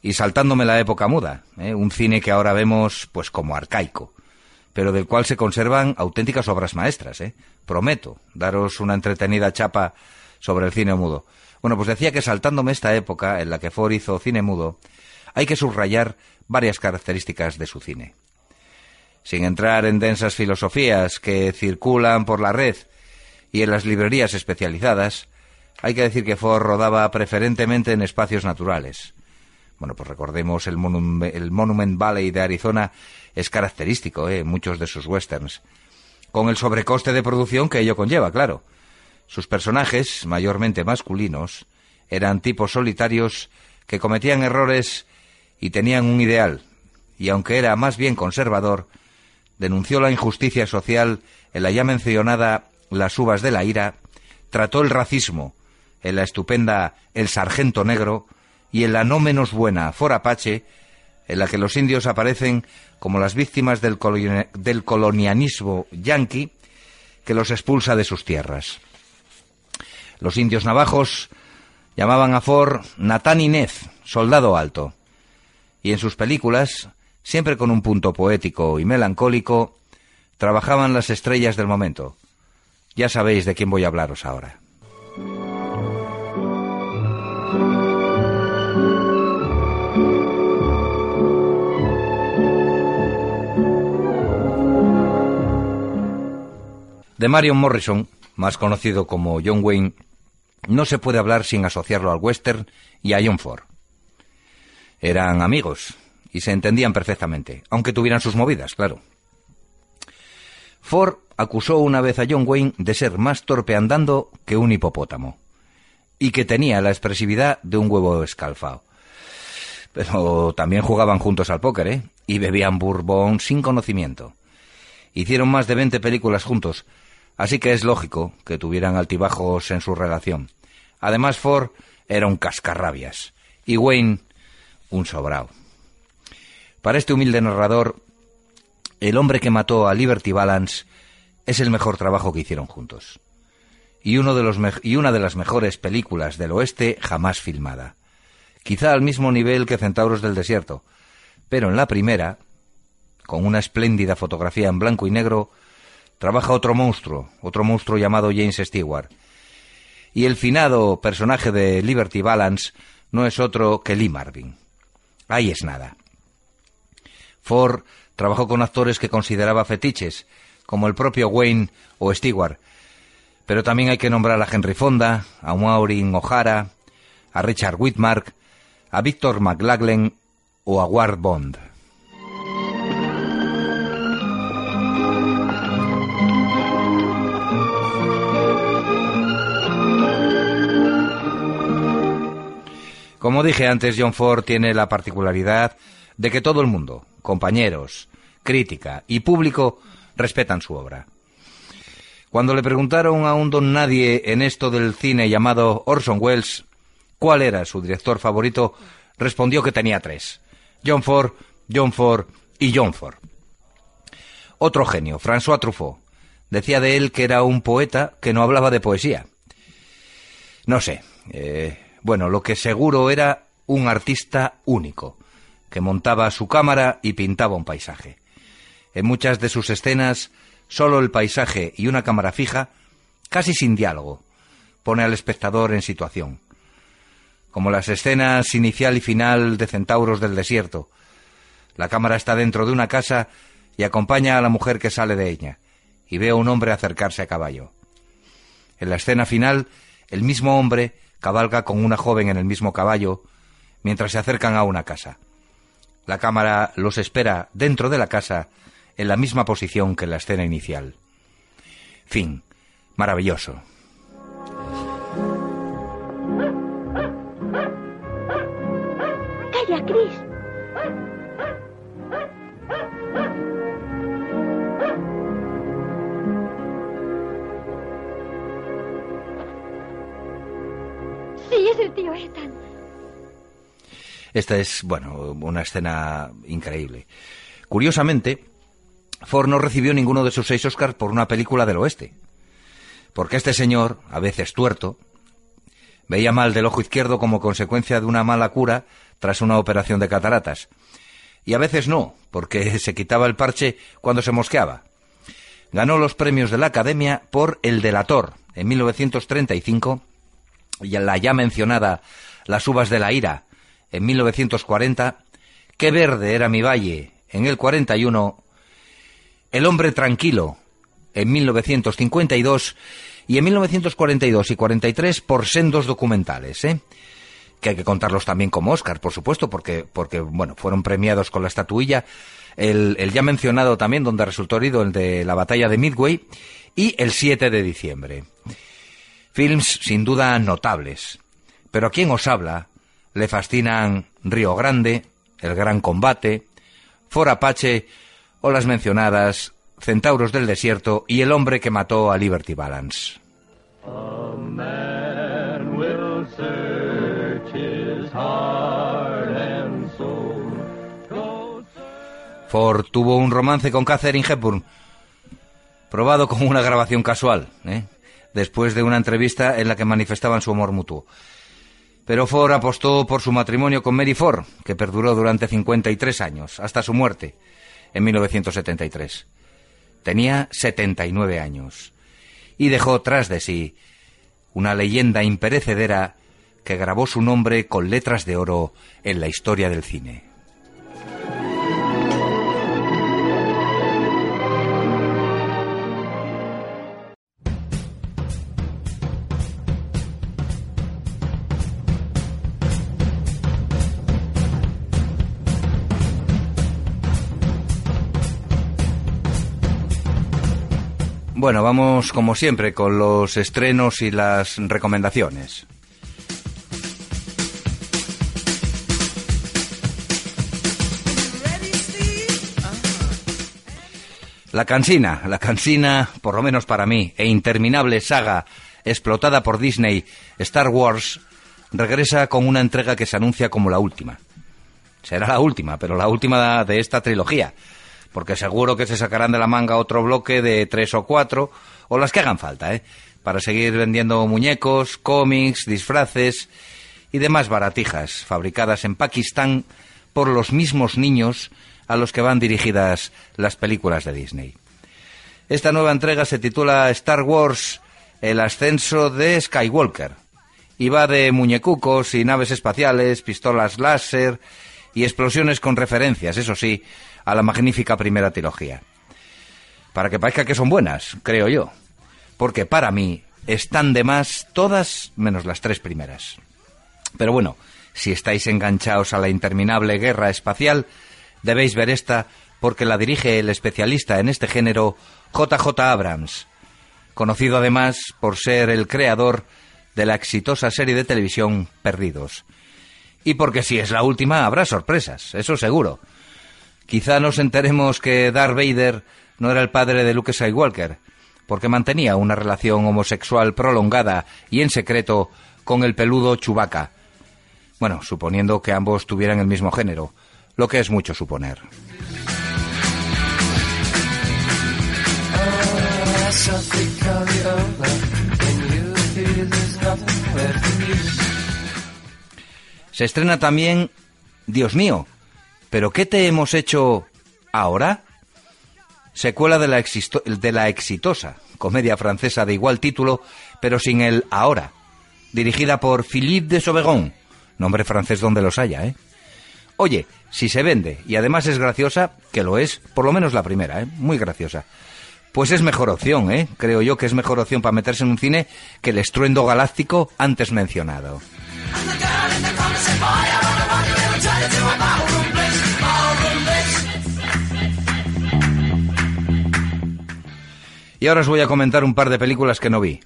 Speaker 1: Y saltándome la época muda, ¿eh? un cine que ahora vemos pues como arcaico, pero del cual se conservan auténticas obras maestras. ¿eh? Prometo daros una entretenida chapa sobre el cine mudo. Bueno, pues decía que saltándome esta época en la que Ford hizo cine mudo, hay que subrayar varias características de su cine. Sin entrar en densas filosofías que circulan por la red y en las librerías especializadas, hay que decir que Ford rodaba preferentemente en espacios naturales. Bueno, pues recordemos el, Monument Valley de Arizona es característico ¿eh? en muchos de sus westerns, con el sobrecoste de producción que ello conlleva, claro. Sus personajes, mayormente masculinos, eran tipos solitarios que cometían errores y tenían un ideal, y aunque era más bien conservador, denunció la injusticia social en la ya mencionada Las uvas de la ira, trató el racismo, en la estupenda El Sargento Negro y en la no menos buena For Apache, en la que los indios aparecen como las víctimas del, colonialismo yanqui que los expulsa de sus tierras. Los indios navajos llamaban a Ford Natán Inez, soldado alto, y en sus películas, siempre con un punto poético y melancólico, trabajaban las estrellas del momento. Ya sabéis de quién voy a hablaros ahora. De Marion Morrison, más conocido como John Wayne, no se puede hablar sin asociarlo al western y a John Ford. Eran amigos y se entendían perfectamente, aunque tuvieran sus movidas, claro. Ford acusó una vez a John Wayne de ser más torpe andando que un hipopótamo y que tenía la expresividad de un huevo escalfado. Pero también jugaban juntos al póker, ¿eh? Y bebían bourbon sin conocimiento. Hicieron más de 20 películas juntos, así que es lógico que tuvieran altibajos en su relación. Además, Ford era un cascarrabias y Wayne un sobrao. Para este humilde narrador, El hombre que mató a Liberty Balance es el mejor trabajo que hicieron juntos y, uno de los y una de las mejores películas del oeste jamás filmada. Quizá al mismo nivel que Centauros del Desierto, pero en la primera, con una espléndida fotografía en blanco y negro, trabaja otro monstruo, otro monstruo llamado James Stewart. Y el finado personaje de Liberty Balance no es otro que Lee Marvin. Ahí es nada. Ford trabajó con actores que consideraba fetiches, como el propio Wayne o Stewart, pero también hay que nombrar a Henry Fonda, a Maureen O'Hara, a Richard Whitmark, a Victor McLaglen o a Ward Bond. Como dije antes, John Ford tiene la particularidad de que todo el mundo, compañeros, crítica y público, respetan su obra. Cuando le preguntaron a un don nadie en esto del cine llamado Orson Welles cuál era su director favorito, respondió que tenía tres. John Ford, John Ford y John Ford. Otro genio, François Truffaut, decía de él que era un poeta que no hablaba de poesía. No sé. Eh, bueno, lo que seguro era un artista único, que montaba su cámara y pintaba un paisaje. En muchas de sus escenas solo el paisaje y una cámara fija, casi sin diálogo, pone al espectador en situación. Como las escenas inicial y final de Centauros del Desierto. La cámara está dentro de una casa y acompaña a la mujer que sale de ella, y ve a un hombre acercarse a caballo. En la escena final, el mismo hombre cabalga con una joven en el mismo caballo mientras se acercan a una casa. La cámara los espera dentro de la casa en la misma posición que en la escena inicial. Fin. Maravilloso.
Speaker 14: Calla, Chris. Es el tío Ethan.
Speaker 1: Esta es, bueno, una escena increíble. Curiosamente, Ford no recibió ninguno de sus seis Oscars por una película del oeste. Porque este señor, a veces tuerto, veía mal del ojo izquierdo como consecuencia de una mala cura tras una operación de cataratas. Y a veces no, porque se quitaba el parche cuando se mosqueaba. Ganó los premios de la Academia por El Delator en 1935 y la ya mencionada Las uvas de la ira en 1940, Qué verde era mi valle en el 41, El hombre tranquilo en 1952 y en 1942 y 43 por sendos documentales, ¿eh? que hay que contarlos también como Oscar, por supuesto, porque, porque bueno, fueron premiados con la estatuilla. El, el ya mencionado también, donde resultó herido, el de la batalla de Midway, y el 7 de diciembre. Films sin duda notables. Pero a quien os habla le fascinan Río Grande, El Gran Combate, For Apache o las mencionadas Centauros del Desierto y El hombre que mató a Liberty Balance. Ford tuvo un romance con Catherine Hepburn, probado como una grabación casual, ¿eh? Después de una entrevista en la que manifestaban su amor mutuo. Pero Ford apostó por su matrimonio con Mary Ford, que perduró durante 53 años, hasta su muerte, en 1973. Tenía 79 años y dejó tras de sí una leyenda imperecedera que grabó su nombre con letras de oro en la historia del cine. Bueno, vamos como siempre con los estrenos y las recomendaciones. La cansina, la cansina, por lo menos para mí, e interminable saga explotada por Disney, Star Wars, regresa con una entrega que se anuncia como la última. Será la última, pero la última de esta trilogía, porque seguro que se sacarán de la manga otro bloque de tres o cuatro, o las que hagan falta, ¿eh? Para seguir vendiendo muñecos, cómics, disfraces y demás baratijas fabricadas en Pakistán por los mismos niños a los que van dirigidas las películas de Disney. Esta nueva entrega se titula Star Wars El ascenso de Skywalker y va de muñecucos y naves espaciales, pistolas láser y explosiones con referencias, eso sí, a la magnífica primera trilogía. Para que parezca que son buenas, creo yo. Porque para mí están de más todas menos las tres primeras. Pero bueno, si estáis enganchados a la interminable guerra espacial, debéis ver esta porque la dirige el especialista en este género JJ Abrams, conocido además por ser el creador de la exitosa serie de televisión Perdidos. Y porque si es la última habrá sorpresas, eso seguro. Quizá nos enteremos que Darth Vader no era el padre de Luke Skywalker, porque mantenía una relación homosexual prolongada y en secreto con el peludo Chewbacca. Bueno, suponiendo que ambos tuvieran el mismo género, lo que es mucho suponer. Se estrena también Dios mío, ¿pero qué te hemos hecho ahora? Secuela de la, exitosa comedia francesa de igual título, pero sin el ahora, dirigida por Philippe de Sauvegon, nombre francés donde los haya, ¿eh? Oye, si se vende y además es graciosa, que lo es, por lo menos la primera, ¿eh? muy graciosa, pues es mejor opción, ¿eh? creo yo que es mejor opción para meterse en un cine que el estruendo galáctico antes mencionado. Y ahora os voy a comentar un par de películas que no vi.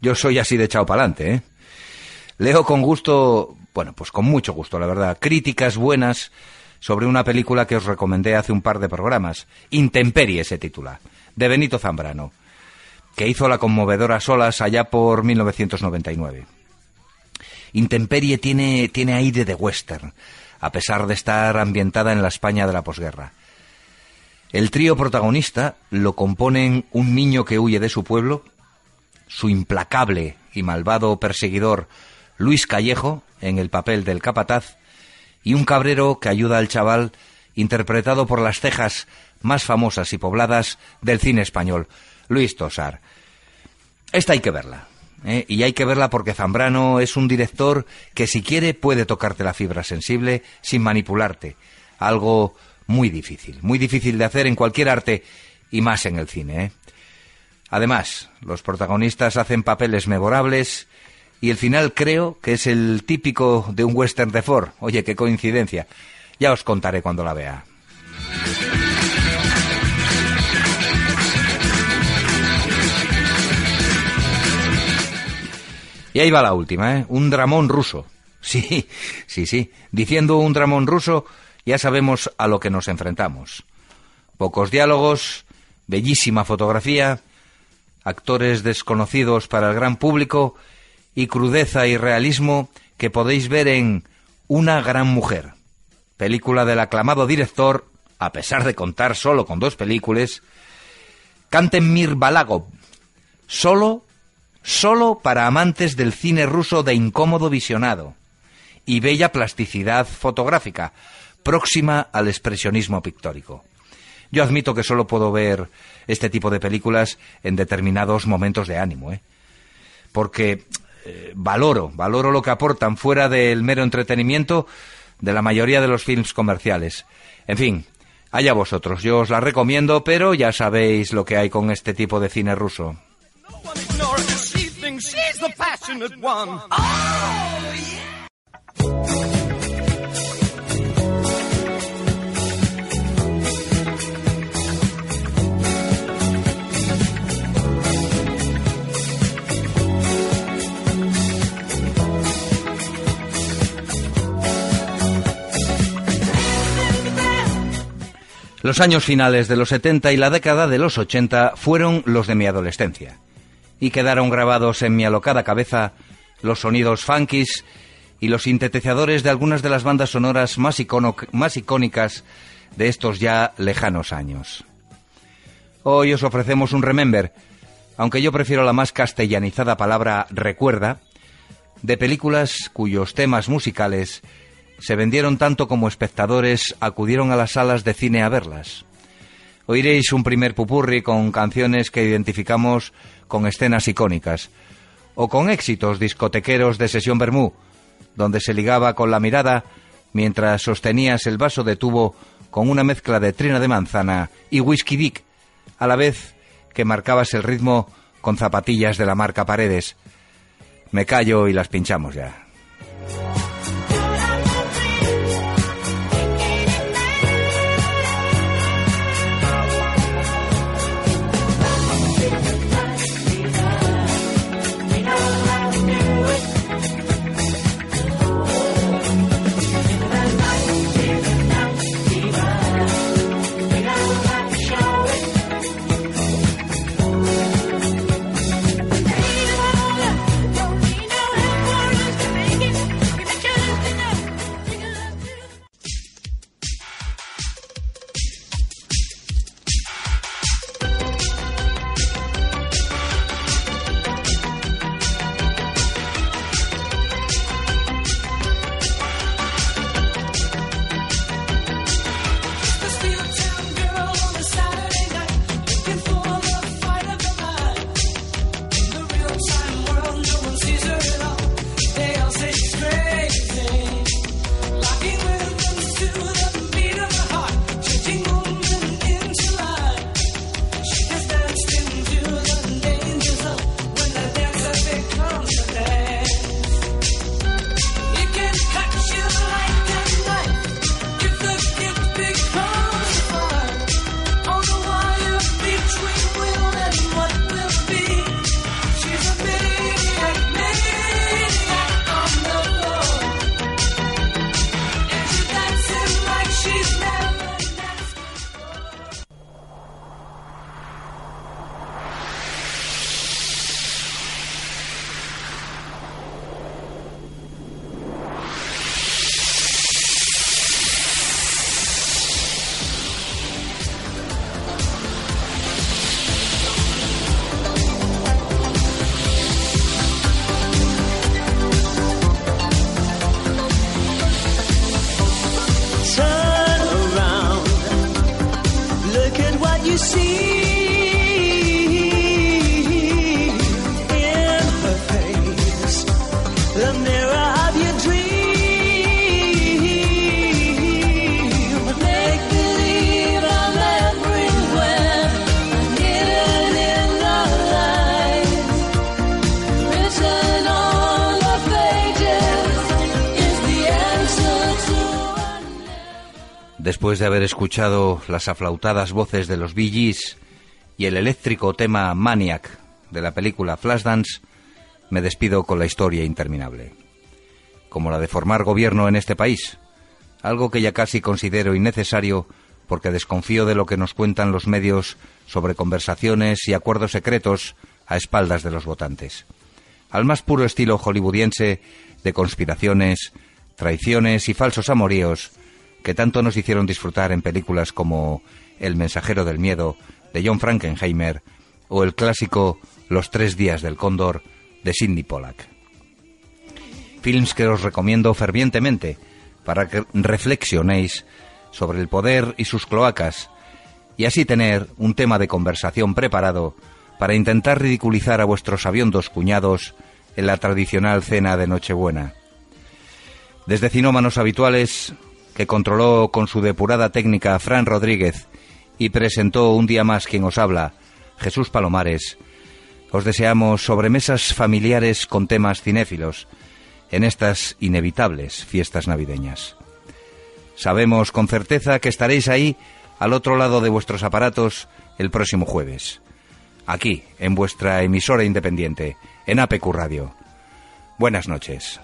Speaker 1: Yo soy así de chao pa'lante, ¿eh? Leo con gusto, bueno, pues con mucho gusto, la verdad, críticas buenas sobre una película que os recomendé hace un par de programas. Intemperie se titula, de Benito Zambrano, que hizo la conmovedora Solas allá por 1999. Intemperie tiene, tiene aire de western, a pesar de estar ambientada en la España de la posguerra. El trío protagonista lo componen un niño que huye de su pueblo, su implacable y malvado perseguidor Luis Callejo, en el papel del capataz, y un cabrero que ayuda al chaval, interpretado por las cejas más famosas y pobladas del cine español, Luis Tosar. Esta hay que verla. ¿eh? Y hay que verla porque Zambrano es un director que si quiere puede tocarte la fibra sensible sin manipularte. Algo muy difícil, muy difícil de hacer en cualquier arte y más en el cine. ¿eh? Además, los protagonistas hacen papeles memorables y el final creo que es el típico de un western de Ford. Oye, qué coincidencia. Ya os contaré cuando la vea. Y ahí va la última, ¿eh? Un dramón ruso. Sí, sí, sí. Diciendo un dramón ruso, ya sabemos a lo que nos enfrentamos. Pocos diálogos, bellísima fotografía, actores desconocidos para el gran público y crudeza y realismo que podéis ver en Una gran mujer, película del aclamado director, a pesar de contar solo con dos películas, Kantemir Balagov, solo, solo para amantes del cine ruso de incómodo visionado y bella plasticidad fotográfica, próxima al expresionismo pictórico. Yo admito que solo puedo ver este tipo de películas en determinados momentos de ánimo, ¿eh? porque eh, valoro, valoro lo que aportan fuera del mero entretenimiento de la mayoría de los films comerciales. En fin, allá vosotros, yo os la recomiendo, pero ya sabéis lo que hay con este tipo de cine ruso. Los años finales de los 70 y la década de los 80 fueron los de mi adolescencia, y quedaron grabados en mi alocada cabeza los sonidos funkis y los sintetizadores de algunas de las bandas sonoras más, más icónicas de estos ya lejanos años. Hoy os ofrecemos un remember, aunque yo prefiero la más castellanizada palabra recuerda, de películas cuyos temas musicales se vendieron tanto como espectadores acudieron a las salas de cine a verlas. Oiréis un primer pupurri con canciones que identificamos con escenas icónicas, o con éxitos discotequeros de sesión Bermú, donde se ligaba con la mirada mientras sostenías el vaso de tubo con una mezcla de trina de manzana y whisky dick, a la vez que marcabas el ritmo con zapatillas de la marca Paredes. Me callo y las pinchamos ya. Escuchado las aflautadas voces de los Bee Gees y el eléctrico tema Maniac de la película Flashdance, me despido con la historia interminable. Como la de formar gobierno en este país, algo que ya casi considero innecesario porque desconfío de lo que nos cuentan los medios sobre conversaciones y acuerdos secretos a espaldas de los votantes. Al más puro estilo hollywoodiense de conspiraciones, traiciones y falsos amoríos que tanto nos hicieron disfrutar en películas como El mensajero del miedo de John Frankenheimer o el clásico Los tres días del cóndor de Sidney Pollack. Films que os recomiendo fervientemente para que reflexionéis sobre el poder y sus cloacas y así tener un tema de conversación preparado para intentar ridiculizar a vuestros aviondos cuñados en la tradicional cena de Nochebuena. Desde Cinómanos Habituales, que controló con su depurada técnica Fran Rodríguez y presentó un día más quien os habla, Jesús Palomares, os deseamos sobremesas familiares con temas cinéfilos en estas inevitables fiestas navideñas. Sabemos con certeza que estaréis ahí al otro lado de vuestros aparatos el próximo jueves, aquí en vuestra emisora independiente, en APQ Radio. Buenas noches.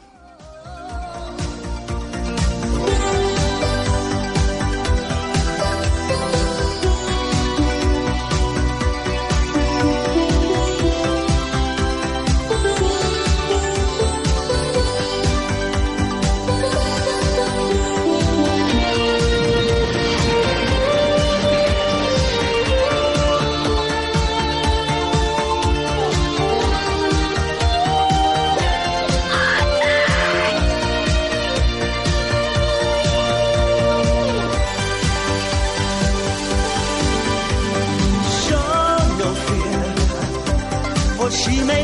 Speaker 18: she may